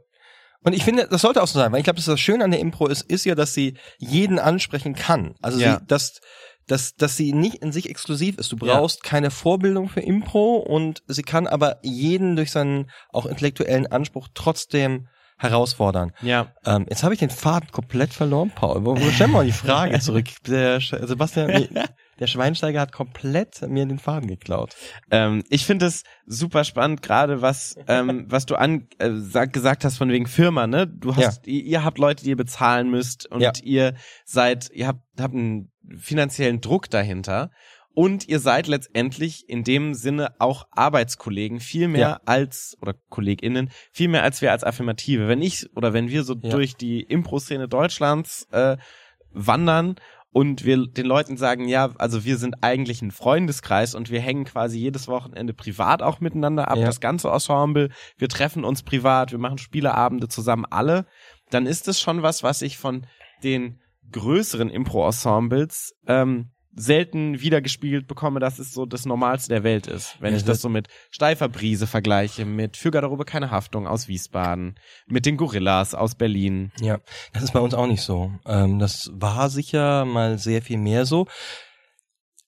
Und ich finde, das sollte auch so sein, weil ich glaube, das, das Schöne an der Impro ist, ist ja, dass sie jeden ansprechen kann. Also Ja. sie, dass, dass, dass sie nicht in sich exklusiv ist. Du Ja. brauchst keine Vorbildung für Impro und sie kann aber jeden durch seinen auch intellektuellen Anspruch trotzdem herausfordern. Ja. Ähm, jetzt habe ich den Faden komplett verloren, Paul. Wo, wo stellen wir mal die Frage zurück? Der Sebastian, nee, der Schweinsteiger hat komplett mir den Faden geklaut. Ähm, ich finde es super spannend, gerade was, ähm, was du an, äh, sag, gesagt hast von wegen Firma, ne? Du hast, ihr, ihr habt Leute, die ihr bezahlen müsst und Ja. ihr seid, ihr habt, habt einen finanziellen Druck dahinter. Und ihr seid letztendlich in dem Sinne auch Arbeitskollegen, viel mehr Ja. als, oder KollegInnen, viel mehr als wir als Affirmative. Wenn ich oder wenn wir so Ja. durch die Impro-Szene Deutschlands äh, wandern und wir den Leuten sagen, ja, also wir sind eigentlich ein Freundeskreis und wir hängen quasi jedes Wochenende privat auch miteinander ab, Ja. das ganze Ensemble, wir treffen uns privat, wir machen Spieleabende zusammen alle, dann ist es schon was, was ich von den größeren Impro-Ensembles ähm, selten wiedergespiegelt bekomme, dass es so das Normalste der Welt ist. Wenn Ja, ich das- so mit Steifer Brise vergleiche, mit Für Garderobe keine Haftung aus Wiesbaden, mit den Gorillas aus Berlin. Ja, das ist bei uns auch nicht so. Ähm, das war sicher mal sehr viel mehr so.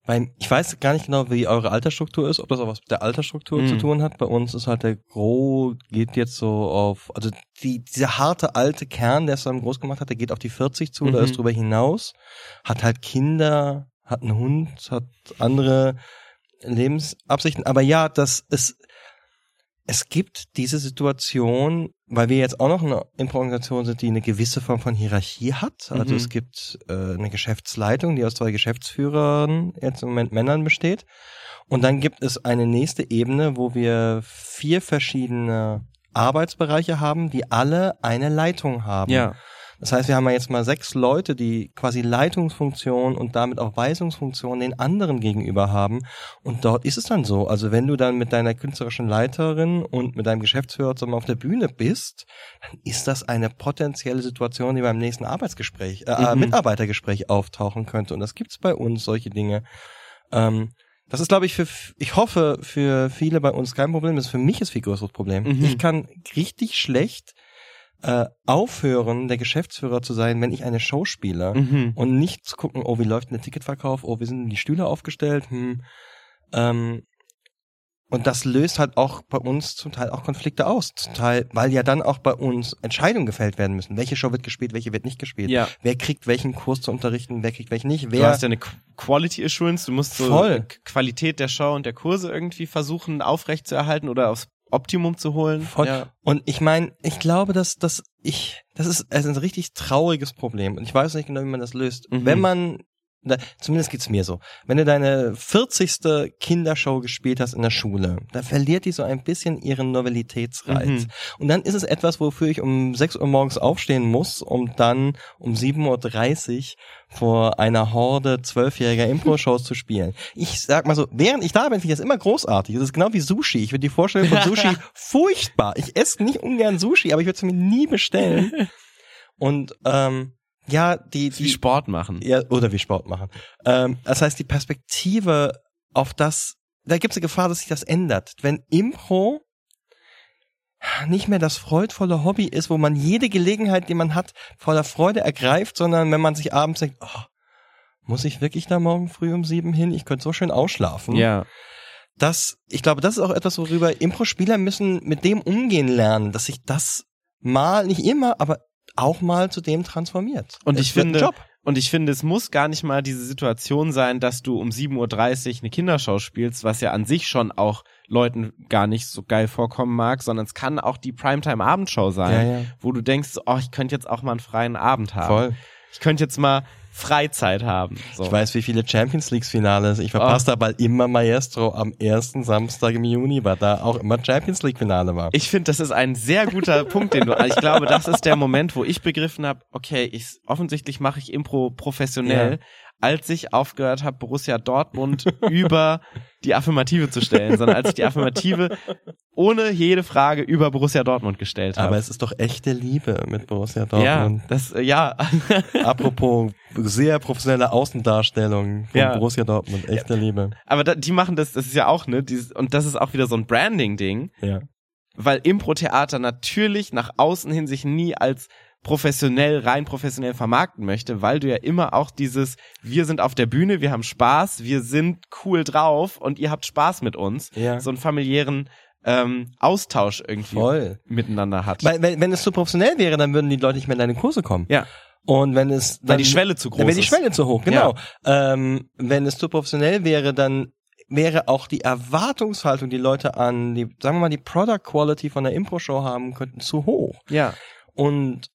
Weil ich weiß gar nicht genau, wie eure Altersstruktur ist, ob das auch was mit der Altersstruktur Mhm. zu tun hat. Bei uns ist halt der Gro geht jetzt so auf, also die, dieser harte alte Kern, der es dann groß gemacht hat, der geht auf die 40 zu oder Mhm. ist drüber hinaus, hat halt Kinder, hat einen Hund, hat andere Lebensabsichten. Aber ja, das ist, es gibt diese Situation, weil wir jetzt auch noch eine Impro-Organisation sind, die eine gewisse Form von Hierarchie hat. Also Mhm. es gibt äh, eine Geschäftsleitung, die aus zwei Geschäftsführern, jetzt im Moment Männern besteht. Und dann gibt es eine nächste Ebene, wo wir vier verschiedene Arbeitsbereiche haben, die alle eine Leitung haben. Ja. Das heißt, wir haben ja jetzt mal sechs Leute, die quasi Leitungsfunktion und damit auch Weisungsfunktion den anderen gegenüber haben. Und dort ist es dann so. Also wenn du dann mit deiner künstlerischen Leiterin und mit deinem Geschäftsführer zusammen auf der Bühne bist, dann ist das eine potenzielle Situation, die beim nächsten Arbeitsgespräch, äh, Mhm. Mitarbeitergespräch auftauchen könnte. Und das gibt's bei uns, solche Dinge. Ähm, das ist, glaube ich, für, ich hoffe, für viele bei uns kein Problem. Das ist für mich ist viel größeres Problem. Mhm. Ich kann richtig schlecht äh, aufhören, der Geschäftsführer zu sein, wenn ich eine Show spiele Mhm. und nicht zu gucken, oh, wie läuft denn der Ticketverkauf, oh, wie sind die Stühle aufgestellt, hm. ähm, und das löst halt auch bei uns zum Teil auch Konflikte aus. Zum Teil, weil ja dann auch bei uns Entscheidungen gefällt werden müssen. Welche Show wird gespielt, welche wird nicht gespielt. Ja. Wer kriegt welchen Kurs zu unterrichten, wer kriegt welchen nicht. Du Wer hast ja eine Qu- Quality Assurance, du musst so Voll. Qualität der Show und der Kurse irgendwie versuchen aufrechtzuerhalten oder aufs Optimum zu holen. Voll. Ja. Und ich meine, ich glaube, dass dass ich, das ist also ein richtig trauriges Problem. Und ich weiß nicht genau, wie man das löst. Mhm. Wenn man, zumindest geht's mir so, wenn du deine 40. Kindershow gespielt hast in der Schule, da verliert die so ein bisschen ihren Novelitätsreiz. Mhm. Und dann ist es etwas, wofür ich um 6 Uhr morgens aufstehen muss, um dann um 7.30 Uhr vor einer Horde zwölfjähriger Impro-Shows zu spielen. Ich sag mal so, während ich da bin, finde ich das immer großartig. Das ist genau wie Sushi. Ich finde die Vorstellung von Sushi furchtbar. Ich esse nicht ungern Sushi, aber ich würde es mir nie bestellen. Und ähm, ja, die, Wie die Sport machen. ja, oder wie Sport machen. Ähm, das heißt, die Perspektive auf das, da gibt es eine Gefahr, dass sich das ändert. Wenn Impro nicht mehr das freudvolle Hobby ist, wo man jede Gelegenheit, die man hat, voller Freude ergreift, sondern wenn man sich abends denkt, oh, muss ich wirklich da morgen früh um sieben hin? Ich könnte so schön ausschlafen. Ja. Das, ich glaube, das ist auch etwas, worüber Impro-Spieler müssen mit dem umgehen lernen, dass sich das mal, nicht immer, aber auch mal zu dem transformiert. Und Es ich finde, Job. Und ich finde, es muss gar nicht mal diese Situation sein, dass du um 7.30 Uhr eine Kindershow spielst, was ja an sich schon auch Leuten gar nicht so geil vorkommen mag, sondern es kann auch die Primetime-Abendshow sein, Ja, ja. wo du denkst, oh, ich könnte jetzt auch mal einen freien Abend haben. Voll. Ich könnte jetzt mal Freizeit haben. So. Ich weiß, wie viele Champions League Finale ich verpasst habe, weil immer Maestro am ersten Samstag im Juni war, da auch immer Champions League Finale war. Ich finde, das ist ein sehr guter Punkt, den du. Also ich glaube, das ist der Moment, wo ich begriffen habe, okay, ich offensichtlich mache ich Impro professionell, Ja. Als ich aufgehört habe, Borussia Dortmund über die Affirmative zu stellen, sondern als ich die Affirmative ohne jede Frage über Borussia Dortmund gestellt habe. Aber es ist doch echte Liebe mit Borussia ja, Dortmund. das äh, ja. Apropos sehr professionelle Außendarstellung von Ja. Borussia Dortmund, echte Liebe. Aber da, die machen das, das ist ja auch ne, dieses, und das ist auch wieder so ein Branding-Ding. Ja. weil Impro-Theater natürlich nach außen hin sich nie als professionell, rein professionell vermarkten möchte, weil du ja immer auch dieses, wir sind auf der Bühne, wir haben Spaß, wir sind cool drauf und ihr habt Spaß mit uns, Ja. so einen familiären ähm, Austausch irgendwie Voll. miteinander hat. Weil, wenn, wenn es zu professionell wäre, dann würden die Leute nicht mehr in deine Kurse kommen. ja, Und wenn es dann, weil die Schwelle zu groß dann wäre die ist. Schwelle zu hoch, genau. Ähm, wenn es zu professionell wäre, dann wäre auch die Erwartungshaltung, die Leute an die, sagen wir mal, die Product Quality von der Impro-Show haben könnten, zu hoch. Ja, Und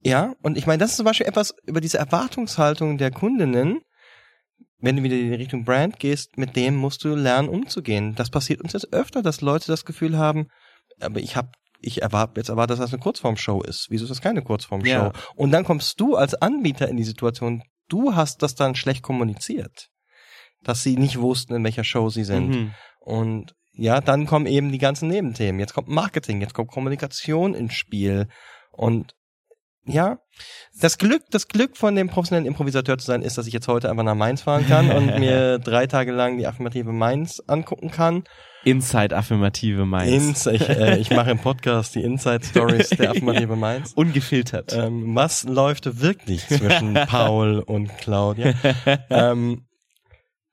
ja, und ich meine, das ist zum Beispiel etwas über diese Erwartungshaltung der Kundinnen, wenn du wieder in die Richtung Brand gehst, mit dem musst du lernen umzugehen. Das passiert uns jetzt öfter, dass Leute das Gefühl haben, aber ich habe ich erwarte jetzt erwarte, dass das eine Kurzformshow ist. Wieso ist das keine Kurzformshow? Ja. Und dann kommst du als Anbieter in die Situation, du hast das dann schlecht kommuniziert, dass sie nicht wussten, in welcher Show sie sind. mhm. Und ja, dann kommen eben die ganzen Nebenthemen. Jetzt kommt Marketing, jetzt kommt Kommunikation ins Spiel. Und ja, das Glück, das Glück von dem professionellen Improvisateur zu sein, ist, dass ich jetzt heute einfach nach Mainz fahren kann und mir drei Tage lang die Affirmative Mainz angucken kann. Inside Affirmative Mainz. Ins, ich, äh, ich mache im Podcast die Inside Stories der Affirmative Mainz. Ungefiltert. Ähm, was läuft wirklich zwischen Paul und Claudia? ähm,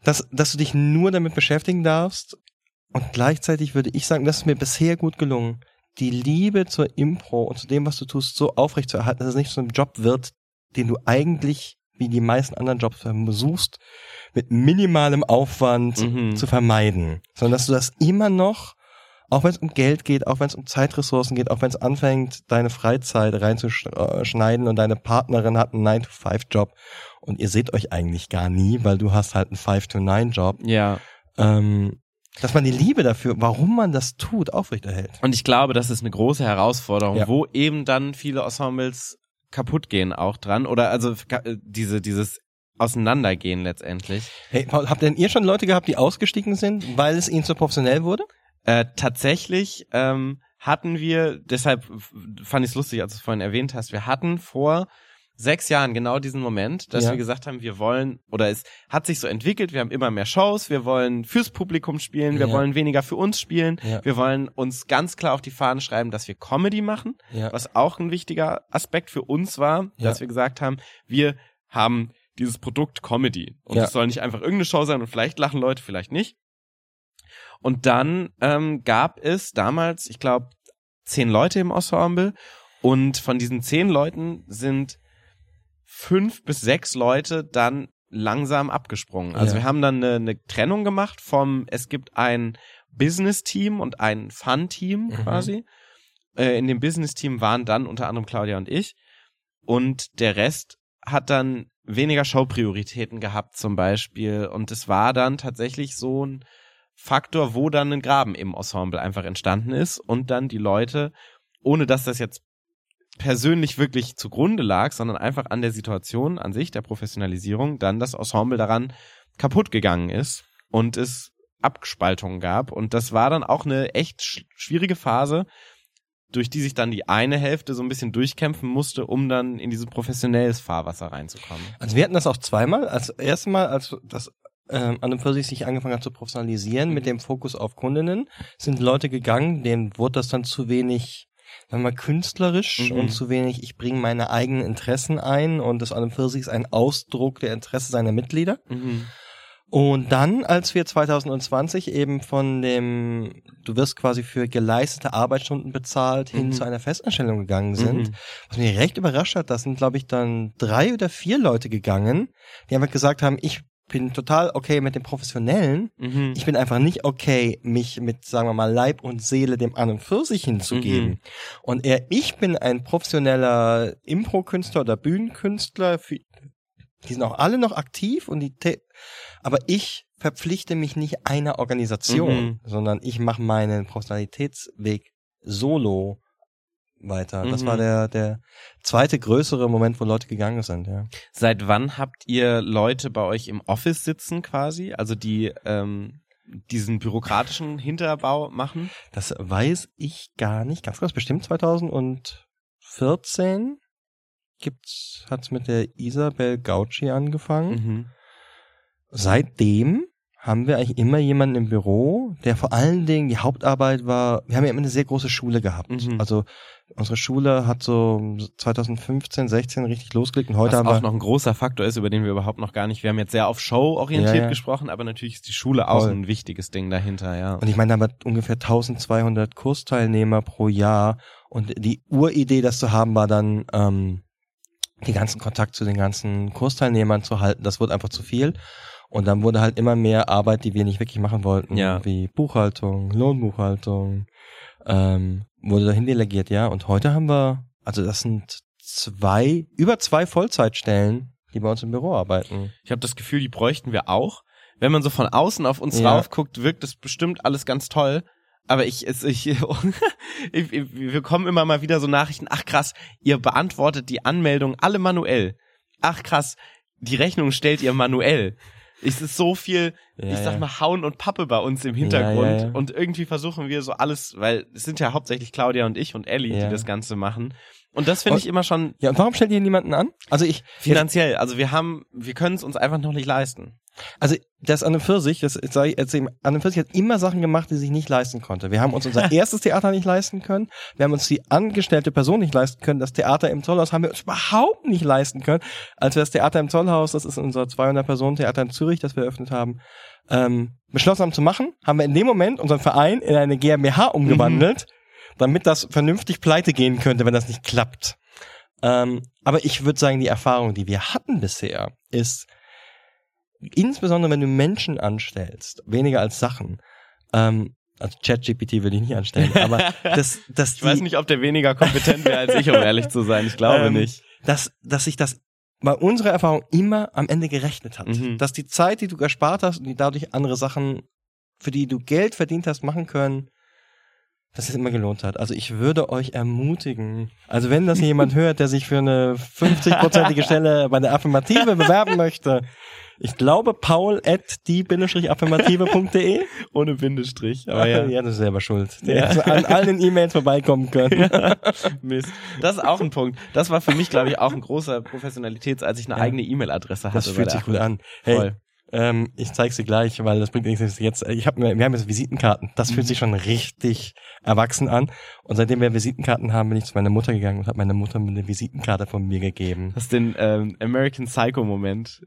dass, dass du dich nur damit beschäftigen darfst und gleichzeitig würde ich sagen, das ist mir bisher gut gelungen, die Liebe zur Impro und zu dem, was du tust, so aufrecht zu erhalten, dass es nicht so ein Job wird, den du eigentlich, wie die meisten anderen Jobs versuchst, mit minimalem Aufwand Mhm. zu vermeiden, sondern dass du das immer noch auch wenn es um Geld geht, auch wenn es um Zeitressourcen geht, auch wenn es anfängt, deine Freizeit reinzuschneiden und deine Partnerin hat einen 9-to-5-Job und ihr seht euch eigentlich gar nie, weil du hast halt einen 5-to-9-Job, ja. ähm, dass man die Liebe dafür, warum man das tut, aufrechterhält. Und ich glaube, das ist eine große Herausforderung, Ja. wo eben dann viele Ensembles kaputt gehen auch dran oder also äh, diese dieses Auseinandergehen letztendlich. Hey, Paul, habt denn ihr schon Leute gehabt, die ausgestiegen sind, weil es ihnen zu professionell wurde? Äh, tatsächlich ähm, hatten wir, deshalb fand ich es lustig, als du es vorhin erwähnt hast, wir hatten vor sechs Jahren genau diesen Moment, dass Ja. wir gesagt haben, wir wollen, oder es hat sich so entwickelt, wir haben immer mehr Shows, wir wollen fürs Publikum spielen, wir Ja. wollen weniger für uns spielen, Ja. wir wollen uns ganz klar auf die Fahnen schreiben, dass wir Comedy machen, was auch ein wichtiger Aspekt für uns war, dass wir gesagt haben, wir haben dieses Produkt Comedy und es soll nicht einfach irgendeine Show sein und vielleicht lachen Leute, vielleicht nicht. Und dann ähm, gab es damals, ich glaube, zehn Leute im Ensemble und von diesen zehn Leuten sind fünf bis sechs Leute dann langsam abgesprungen. Also Ja. wir haben dann eine, eine Trennung gemacht vom, es gibt ein Business-Team und ein Fun-Team Mhm. quasi. Äh, in dem Business-Team waren dann unter anderem Claudia und ich und der Rest hat dann weniger Showprioritäten gehabt zum Beispiel und es war dann tatsächlich so ein Faktor, wo dann ein Graben im Ensemble einfach entstanden ist und dann die Leute, ohne dass das jetzt persönlich wirklich zugrunde lag, sondern einfach an der Situation an sich, der Professionalisierung, dann das Ensemble daran kaputt gegangen ist und es Abspaltungen gab. Und das war dann auch eine echt sch schwierige Phase, durch die sich dann die eine Hälfte so ein bisschen durchkämpfen musste, um dann in dieses professionelles Fahrwasser reinzukommen. Also wir hatten das auch zweimal. Als erste Mal, als das ähm, an und für sich sich angefangen hat zu professionalisieren mit dem Fokus auf Kundinnen, sind Leute gegangen, denen wurde das dann zu wenig, sagen wir mal, künstlerisch Mhm. und zu wenig, ich bringe meine eigenen Interessen ein und das und für sich ist ein Ausdruck der Interesse seiner Mitglieder. Und dann, als wir 2020 eben von dem, du wirst quasi für geleistete Arbeitsstunden bezahlt, hin Mhm. zu einer Festanstellung gegangen sind, Mhm. was mich recht überrascht hat, da sind, glaube ich, dann drei oder vier Leute gegangen, die einfach gesagt haben, ich bin total okay mit dem Professionellen, Mhm. ich bin einfach nicht okay, mich mit, sagen wir mal, Leib und Seele dem an und für sich hinzugeben. Mhm. Und eher ich bin ein professioneller Impro-Künstler oder Bühnenkünstler. Die sind auch alle noch aktiv und die, aber ich verpflichte mich nicht einer Organisation, Mhm. sondern ich mache meinen Professionalitätsweg solo weiter. Das Mhm. war der, der zweite größere Moment, wo Leute gegangen sind, ja. Seit wann habt ihr Leute bei euch im Office sitzen quasi? Also die ähm, diesen bürokratischen Hinterbau machen? Das weiß ich gar nicht. Ganz kurz, bestimmt 2014 gibt's, hat's mit der Isabel Gauci angefangen. Mhm. Seitdem haben wir eigentlich immer jemanden im Büro, der vor allen Dingen die Hauptarbeit war, wir haben ja immer eine sehr große Schule gehabt. Mhm. Also unsere Schule hat so 2015, 16 richtig losgelegt und heute Was haben auch noch ein großer Faktor ist, über den wir überhaupt noch gar nicht. Wir haben jetzt sehr auf Show orientiert Ja, ja. gesprochen, aber natürlich ist die Schule auch Voll. ein wichtiges Ding dahinter, ja. Und ich meine, da haben wir ungefähr 1200 Kursteilnehmer pro Jahr. Und die Uridee, das zu haben, war dann, ähm, die ganzen Kontakt zu den ganzen Kursteilnehmern zu halten. Das wurde einfach zu viel. Und dann wurde halt immer mehr Arbeit, die wir nicht wirklich machen wollten, Ja. wie Buchhaltung, Lohnbuchhaltung, ähm, wurde dahin delegiert, ja. Und heute haben wir, also das sind zwei, über zwei Vollzeitstellen, die bei uns im Büro arbeiten. Ich habe das Gefühl, die bräuchten wir auch. Wenn man so von außen auf uns Ja. rauf guckt, wirkt das bestimmt alles ganz toll. Aber ich, es, ich, ich, ich, wir kommen immer mal wieder so Nachrichten. Ach krass, ihr beantwortet die Anmeldung alle manuell. Ach krass, die Rechnung stellt ihr manuell. Es ist so viel, Ja, ich sag mal, Hauen und Pappe bei uns im Hintergrund. Ja, ja. Und irgendwie versuchen wir so alles, weil es sind ja hauptsächlich Claudia und ich und Ellie, die das Ganze machen. Und das finde ich immer schon Ja, und warum stellt ihr niemanden an? Also ich, finanziell. Also wir haben, wir können es uns einfach noch nicht leisten. Also das an und für sich, das sage ich jetzt eben, an und für sich hat immer Sachen gemacht, die sich nicht leisten konnte. Wir haben uns unser erstes Theater nicht leisten können. Wir haben uns die angestellte Person nicht leisten können. Das Theater im Zollhaus haben wir uns überhaupt nicht leisten können. Als wir das Theater im Zollhaus, das ist unser 200-Personen-Theater in Zürich, das wir eröffnet haben, ähm, beschlossen haben zu machen, haben wir in dem Moment unseren Verein in eine GmbH umgewandelt, damit das vernünftig pleite gehen könnte, wenn das nicht klappt. Ähm, aber ich würde sagen, die Erfahrung, die wir hatten bisher, ist, insbesondere wenn du Menschen anstellst, weniger als Sachen, ähm, also ChatGPT würde ich nicht anstellen, aber das, das Ich weiß nicht, ob der weniger kompetent wäre als ich, um ehrlich zu sein. Ich glaube Ähm, nicht. dass, dass sich das bei unserer Erfahrung immer am Ende gerechnet hat. Mhm. Dass die Zeit, die du gespart hast und die dadurch andere Sachen, für die du Geld verdient hast, machen können, dass es immer gelohnt hat. Also ich würde euch ermutigen, also wenn das jemand hört, der sich für eine 50-prozentige Stelle bei der Affirmative bewerben möchte, ich glaube paul at die-affirmative.de. Ohne Bindestrich. Aber ja. ja, das ist selber schuld. Der Ja. an allen E-Mails vorbeikommen können. Mist. Das ist auch ein Punkt. Das war für mich, glaube ich, auch ein großer Professionalitäts, als ich eine Ja. eigene E-Mail-Adresse hatte. Das fühlt sich gut an. Hey, Voll. Ähm, ich zeig's dir gleich, weil das bringt nichts jetzt. Ich hab, wir haben jetzt Visitenkarten. Das fühlt Mhm. sich schon richtig erwachsen an. Und seitdem wir Visitenkarten haben, bin ich zu meiner Mutter gegangen und habe meiner Mutter eine Visitenkarte von mir gegeben. Hast den ähm, American Psycho-Moment.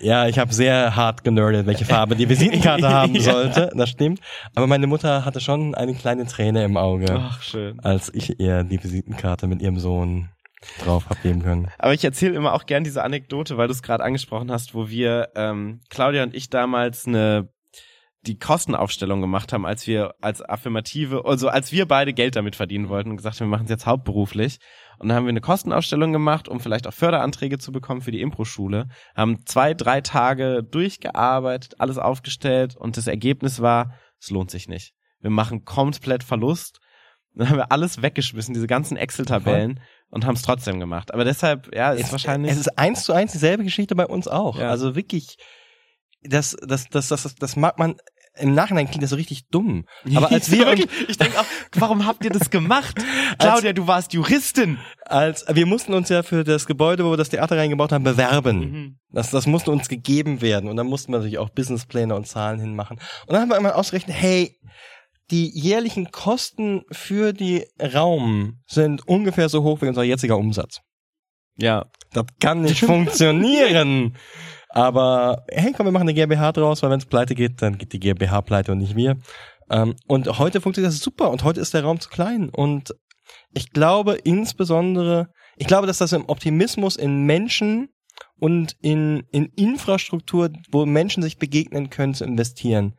Ja, ich habe sehr hart generdet, welche Farbe die Visitenkarte haben sollte. Das stimmt. Aber meine Mutter hatte schon eine kleine Träne im Auge, Ach, schön. als ich ihr die Visitenkarte mit ihrem Sohn drauf hab geben können. Aber ich erzähle immer auch gern diese Anekdote, weil du es gerade angesprochen hast, wo wir, ähm, Claudia und ich damals eine die Kostenaufstellung gemacht haben, als wir als Affirmative, also als wir beide Geld damit verdienen wollten und gesagt haben, wir machen es jetzt hauptberuflich. Und dann haben wir eine Kostenaufstellung gemacht, um vielleicht auch Förderanträge zu bekommen für die Impro-Schule. Haben zwei, drei Tage durchgearbeitet, alles aufgestellt und das Ergebnis war, es lohnt sich nicht. Wir machen komplett Verlust. Dann haben wir alles weggeschmissen, diese ganzen Excel-Tabellen und haben es trotzdem gemacht. Aber deshalb, ja, ist es, wahrscheinlich. Es ist eins zu eins dieselbe Geschichte bei uns auch. Ja. Also wirklich, das, das, das, das, das, das mag man, im Nachhinein klingt das so richtig dumm. Aber als wir, Wirklich, ich denke auch, warum habt ihr das gemacht? Claudia, du warst Juristin. als, wir mussten uns ja für das Gebäude, wo wir das Theater reingebaut haben, bewerben. Mhm. Das, das musste uns gegeben werden. Und dann mussten wir natürlich auch Businesspläne und Zahlen hinmachen. Und dann haben wir einmal ausgerechnet, hey, die jährlichen Kosten für die Raum sind ungefähr so hoch wie unser jetziger Umsatz. Ja. Das kann nicht funktionieren. Aber hey, komm, wir machen eine GmbH draus, weil wenn es pleite geht, dann geht die GmbH pleite und nicht wir. Ähm, und heute funktioniert das super und heute ist der Raum zu klein. Und ich glaube insbesondere, ich glaube, dass das im Optimismus in Menschen und in, in Infrastruktur, wo Menschen sich begegnen können, zu investieren.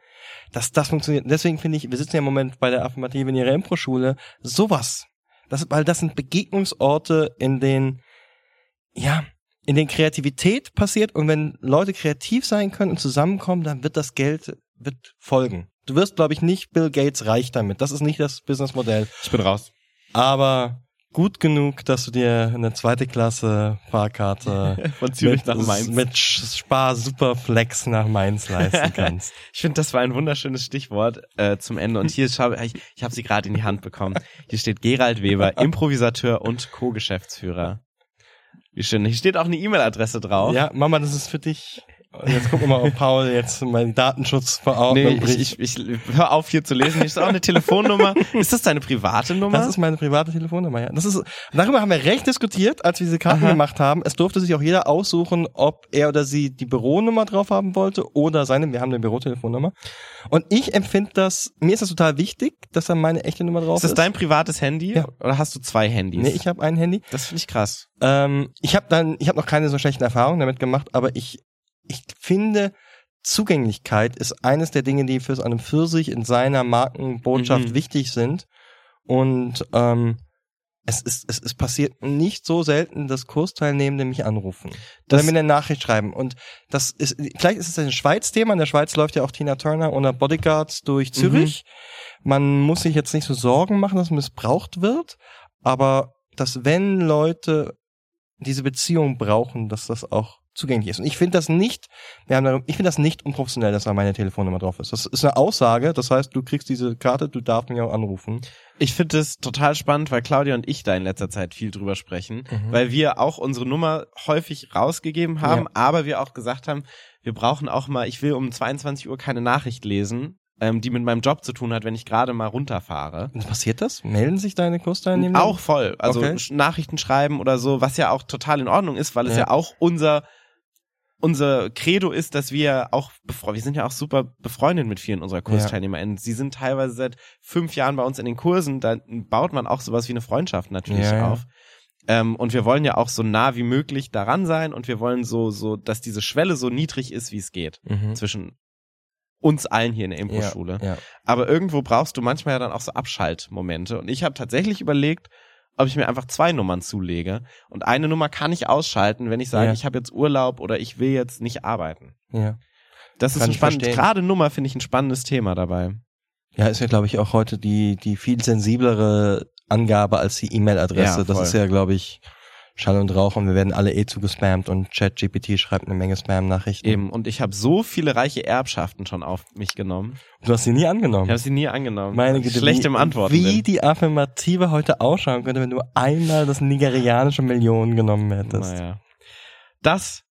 Dass das funktioniert. Deswegen finde ich, wir sitzen ja im Moment bei der Affirmative in ihrer Impro-Schule, sowas. Das, weil das sind Begegnungsorte, in denen, ja, in denen Kreativität passiert und wenn Leute kreativ sein können und zusammenkommen, dann wird das Geld, wird folgen. Du wirst, glaube ich, nicht Bill Gates reich damit. Das ist nicht das Businessmodell. Ich bin raus. Aber gut genug, dass du dir eine zweite Klasse Fahrkarte Von Zürich mit, nach Mainz. mit Spar Superflex nach Mainz leisten kannst. Ich finde, das war ein wunderschönes Stichwort äh, zum Ende. Und hier schau, ich, ich habe sie gerade in die Hand bekommen. Hier steht Gerald Weber, Improvisateur und Co-Geschäftsführer. Wie schön. Hier steht auch eine E-Mail-Adresse drauf. ja, Mama, das ist für dich. Jetzt gucken wir mal, ob Paul jetzt meinen Datenschutzverordnung Nee, bricht. ich, ich, ich hör auf hier zu lesen. Hier ist auch eine Telefonnummer. Ist das deine private Nummer? Das ist meine private Telefonnummer, ja. Das ist, darüber haben wir recht diskutiert, als wir diese Karten Aha. gemacht haben. Es durfte sich auch jeder aussuchen, ob er oder sie die Büronummer drauf haben wollte oder seine, wir haben eine Bürotelefonnummer. Und ich empfinde das, mir ist das total wichtig, dass da meine echte Nummer drauf ist ist. das dein privates Handy? Ja. Oder hast du zwei Handys? Nee, ich habe ein Handy. das finde ich krass. Ähm, ich habe dann, ich habe noch keine so schlechten Erfahrungen damit gemacht, aber ich, ich finde, Zugänglichkeit ist eines der Dinge, die für einen Pfirsich in seiner Markenbotschaft Mhm. wichtig sind. Und ähm, es ist, es ist passiert nicht so selten, dass Kursteilnehmende mich anrufen. Das- oder mir eine Nachricht schreiben. Und das ist, vielleicht ist es ein Schweiz-Thema. In der Schweiz läuft ja auch Tina Turner oder Bodyguards durch Zürich. Man muss sich jetzt nicht so Sorgen machen, dass missbraucht wird. Aber dass wenn Leute diese Beziehung brauchen, dass das auch zugänglich ist. Und ich finde das nicht, wir haben ich finde das nicht unprofessionell, dass da meine Telefonnummer drauf ist. Das ist eine Aussage, das heißt, du kriegst diese Karte, du darfst mich auch anrufen. Ich finde es total spannend, weil Claudia und ich da in letzter Zeit viel drüber sprechen, Mhm. weil wir auch unsere Nummer häufig rausgegeben haben, Ja. aber wir auch gesagt haben, wir brauchen auch mal, ich will um 22 Uhr keine Nachricht lesen, ähm, die mit meinem Job zu tun hat, wenn ich gerade mal runterfahre. Und passiert das? Melden sich deine Kursteilnehmer? Auch voll. Also Okay. Nachrichten schreiben oder so, was ja auch total in Ordnung ist, weil es Ja. ja, auch unser unser Credo ist, dass wir auch wir sind ja auch super befreundet mit vielen unserer KursteilnehmerInnen. Sie sind teilweise seit fünf Jahren bei uns in den Kursen, da baut man auch sowas wie eine Freundschaft natürlich Ja, ja. auf. Ähm, und wir wollen ja auch so nah wie möglich daran sein und wir wollen so, so, dass diese Schwelle so niedrig ist, wie es geht. Mhm. Zwischen uns allen hier in der Impro-Schule. Ja, ja. Aber irgendwo brauchst du manchmal ja dann auch so Abschaltmomente. Und ich habe tatsächlich überlegt, ob ich mir einfach zwei Nummern zulege. Und eine Nummer kann ich ausschalten, wenn ich sage, Ja. ich habe jetzt Urlaub oder ich will jetzt nicht arbeiten. ja. Das ist Kann ein ich spannend, verstehen. gerade Nummer finde ich ein spannendes Thema dabei. Ja, ist ja, glaube ich, auch heute die, die viel sensiblere Angabe als die E-Mail-Adresse. Ja, das ist ja, glaube ich, Schall und Rauch und wir werden alle eh zugespammt und ChatGPT schreibt eine Menge Spam-Nachrichten. Eben. Und ich habe so viele reiche Erbschaften schon auf mich genommen. Du hast sie nie angenommen. Ich habe sie nie angenommen. Meine Güte, Schlecht wie, im Antworten. Wie bin. die Affirmative heute ausschauen könnte, wenn du einmal das nigerianische Millionen genommen hättest. Naja. Das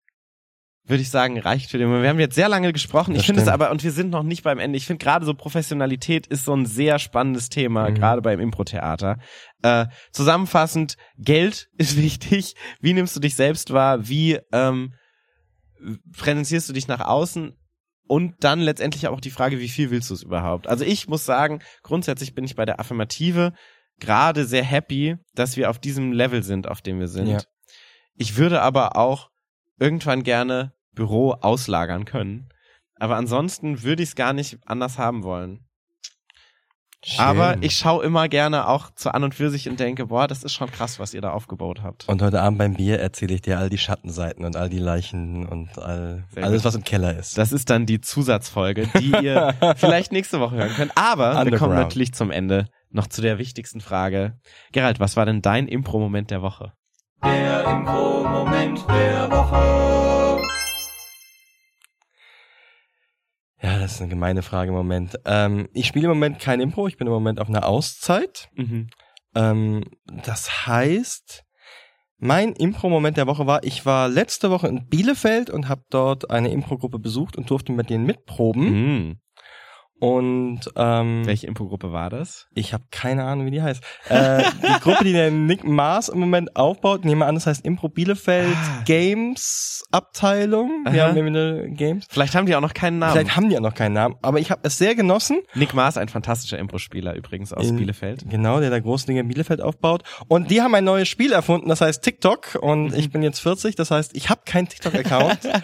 würde ich sagen, reicht für den Moment. Wir haben jetzt sehr lange gesprochen. Das ich finde es aber, und wir sind noch nicht beim Ende. Ich finde gerade so Professionalität ist so ein sehr spannendes Thema, Mhm. gerade beim Impro-Theater. Äh, zusammenfassend, Geld ist wichtig. Wie nimmst du dich selbst wahr? Wie ähm, präsentierst du dich nach außen? Und dann letztendlich auch die Frage, wie viel willst du es überhaupt? Also ich muss sagen, grundsätzlich bin ich bei der Affirmative gerade sehr happy, dass wir auf diesem Level sind, auf dem wir sind. Ja. Ich würde aber auch irgendwann gerne Büro auslagern können. Aber ansonsten würde ich es gar nicht anders haben wollen. Aber Schön. ich schaue immer gerne auch zu an und für sich und denke, boah, das ist schon krass, was ihr da aufgebaut habt. Und heute Abend beim Bier erzähle ich dir all die Schattenseiten und all die Leichen und all, Sehr alles, gut. was im Keller ist. Das ist dann die Zusatzfolge, die ihr vielleicht nächste Woche hören könnt. Aber wir kommen natürlich zum Ende noch zu der wichtigsten Frage. Gerald, was war denn dein Impro-Moment der Woche? Der Impro-Moment der Woche. ja, das ist eine gemeine Frage im Moment. Ähm, ich spiele im Moment kein Impro, ich bin im Moment auf einer Auszeit. Mhm. Ähm, das heißt, mein Impro-Moment der Woche war, ich war letzte Woche in Bielefeld und habe dort eine Impro-Gruppe besucht und durfte mit denen mitproben. Mhm. Und ähm, Welche Impro-Gruppe war das? ich habe keine Ahnung, wie die heißt. Äh, die Gruppe, die der Nick Maas im Moment aufbaut, nehme an, das heißt Impro Bielefeld Ah. Games Abteilung. Aha. Wir haben eine Games. Vielleicht haben die auch noch keinen Namen. Vielleicht haben die ja noch keinen Namen, aber ich habe es sehr genossen. Nick Maas, ein fantastischer Impro-Spieler übrigens aus In- Bielefeld. Genau, der da große Dinge in Bielefeld aufbaut. Und die haben ein neues Spiel erfunden, das heißt TikTok. Und ich bin jetzt 40, das heißt, ich habe keinen TikTok-Account.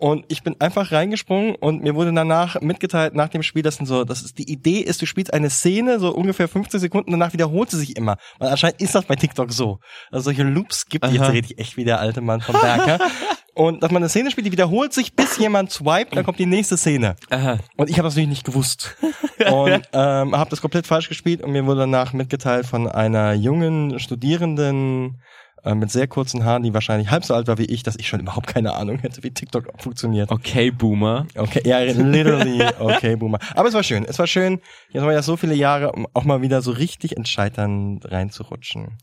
Und ich bin einfach reingesprungen und mir wurde danach mitgeteilt nach dem Spiel, dass so, das ist die Idee ist, du spielst eine Szene so ungefähr 15 Sekunden, danach wiederholt sie sich immer. Weil anscheinend ist das bei TikTok so. Also solche Loops gibt Aha. jetzt rede ich echt wie der alte Mann vom Berger. und dass man eine Szene spielt, die wiederholt sich, bis jemand swiped, dann kommt die nächste Szene. Aha. Und ich habe das natürlich nicht gewusst. Und ähm, habe das komplett falsch gespielt und mir wurde danach mitgeteilt von einer jungen Studierenden äh, mit sehr kurzen Haaren, die wahrscheinlich halb so alt war wie ich, dass ich schon überhaupt keine Ahnung hätte, wie TikTok funktioniert. Okay, Boomer. Okay, ja, literally, okay, Boomer. Aber es war schön, es war schön. Jetzt haben wir ja so viele Jahre, um auch mal wieder so richtig in Scheitern reinzurutschen.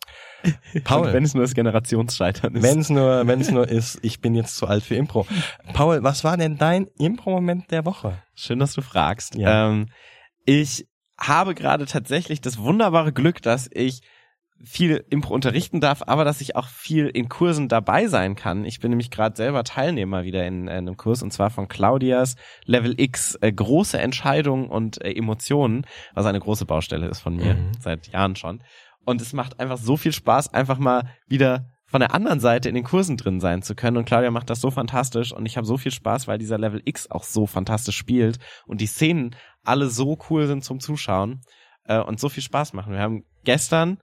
Paul, wenn es nur das Generationsscheitern ist. wenn es nur, wenn es nur ist, ich bin jetzt zu alt für Impro. Paul, was war denn dein Impro-Moment der Woche? Schön, dass du fragst. Ja. Ähm, ich habe gerade tatsächlich das wunderbare Glück, dass ich viel Impro unterrichten darf, aber dass ich auch viel in Kursen dabei sein kann. Ich bin nämlich gerade selber Teilnehmer wieder in, äh, einem Kurs und zwar von Claudias Level X äh, große Entscheidungen und äh, Emotionen, was eine große Baustelle ist von mir Mhm. seit Jahren schon. Und es macht einfach so viel Spaß, einfach mal wieder von der anderen Seite in den Kursen drin sein zu können. Und Claudia macht das so fantastisch und ich habe so viel Spaß, weil dieser Level X auch so fantastisch spielt und die Szenen alle so cool sind zum Zuschauen äh, und so viel Spaß machen. Wir haben gestern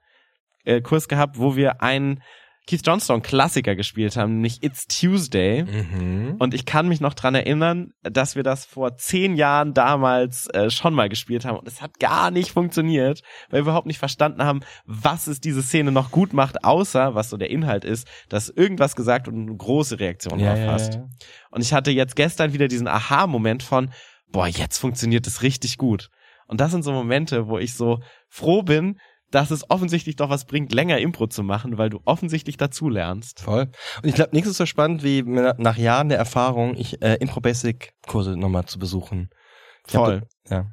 äh, Kurs gehabt, wo wir einen Keith Johnstone Klassiker gespielt haben, nämlich It's Tuesday. Mhm. Und ich kann mich noch dran erinnern, dass wir das vor zehn Jahren damals äh, schon mal gespielt haben und es hat gar nicht funktioniert, weil wir überhaupt nicht verstanden haben, was es diese Szene noch gut macht, außer, was so der Inhalt ist, dass irgendwas gesagt und eine große Reaktion Ja, drauf ja, hast. ja. Und ich hatte jetzt gestern wieder diesen Aha-Moment von, boah, jetzt funktioniert es richtig gut. Und das sind so Momente, wo ich so froh bin, dass es offensichtlich doch was bringt, länger Impro zu machen, weil du offensichtlich dazu lernst. Voll. Und ich glaube, nichts ist so spannend wie na- nach Jahren der Erfahrung, ich äh, Impro Basic Kurse nochmal zu besuchen. Ich hab Voll. da- ja.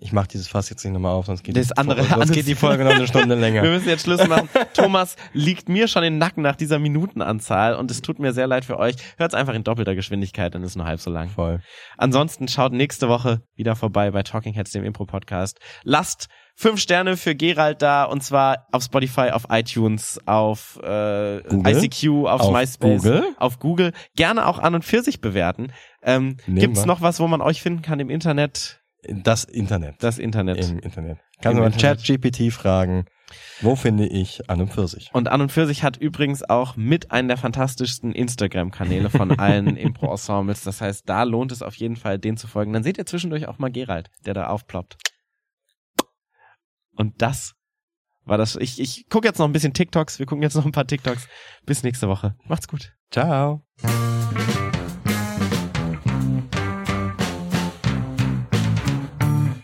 Ich mach dieses Fass jetzt nicht nochmal auf, sonst geht, Das die, andere- sonst geht die Folge noch eine Stunde Wir länger. müssen jetzt Schluss machen. Thomas liegt mir schon in den Nacken nach dieser Minutenanzahl und es tut mir sehr leid für euch. Hört's einfach in doppelter Geschwindigkeit, dann ist es nur halb so lang. Voll. Ansonsten schaut nächste Woche wieder vorbei bei Talking Heads, dem Impro-Podcast. Lasst fünf Sterne für Gerald da und zwar auf Spotify, auf iTunes, auf äh, Google? ICQ, auf, Auf MySpace, Google? auf Google. Gerne auch an und für sich bewerten. Ähm, Nehmen gibt's wir. noch was, wo man euch finden kann im Internet? Das Internet. Das Internet. Im Internet. Im mal Internet. Chat-GPT fragen, wo finde ich an und für sich? Und an und für sich hat übrigens auch mit einen der fantastischsten Instagram-Kanäle von allen Impro-Ensembles. Das heißt, da lohnt es auf jeden Fall, den zu folgen. Dann seht ihr zwischendurch auch mal Gerald, der da aufploppt. Und das war das. Ich, ich gucke jetzt noch ein bisschen TikToks. Wir gucken jetzt noch ein paar TikToks. Bis nächste Woche. Macht's gut. Ciao.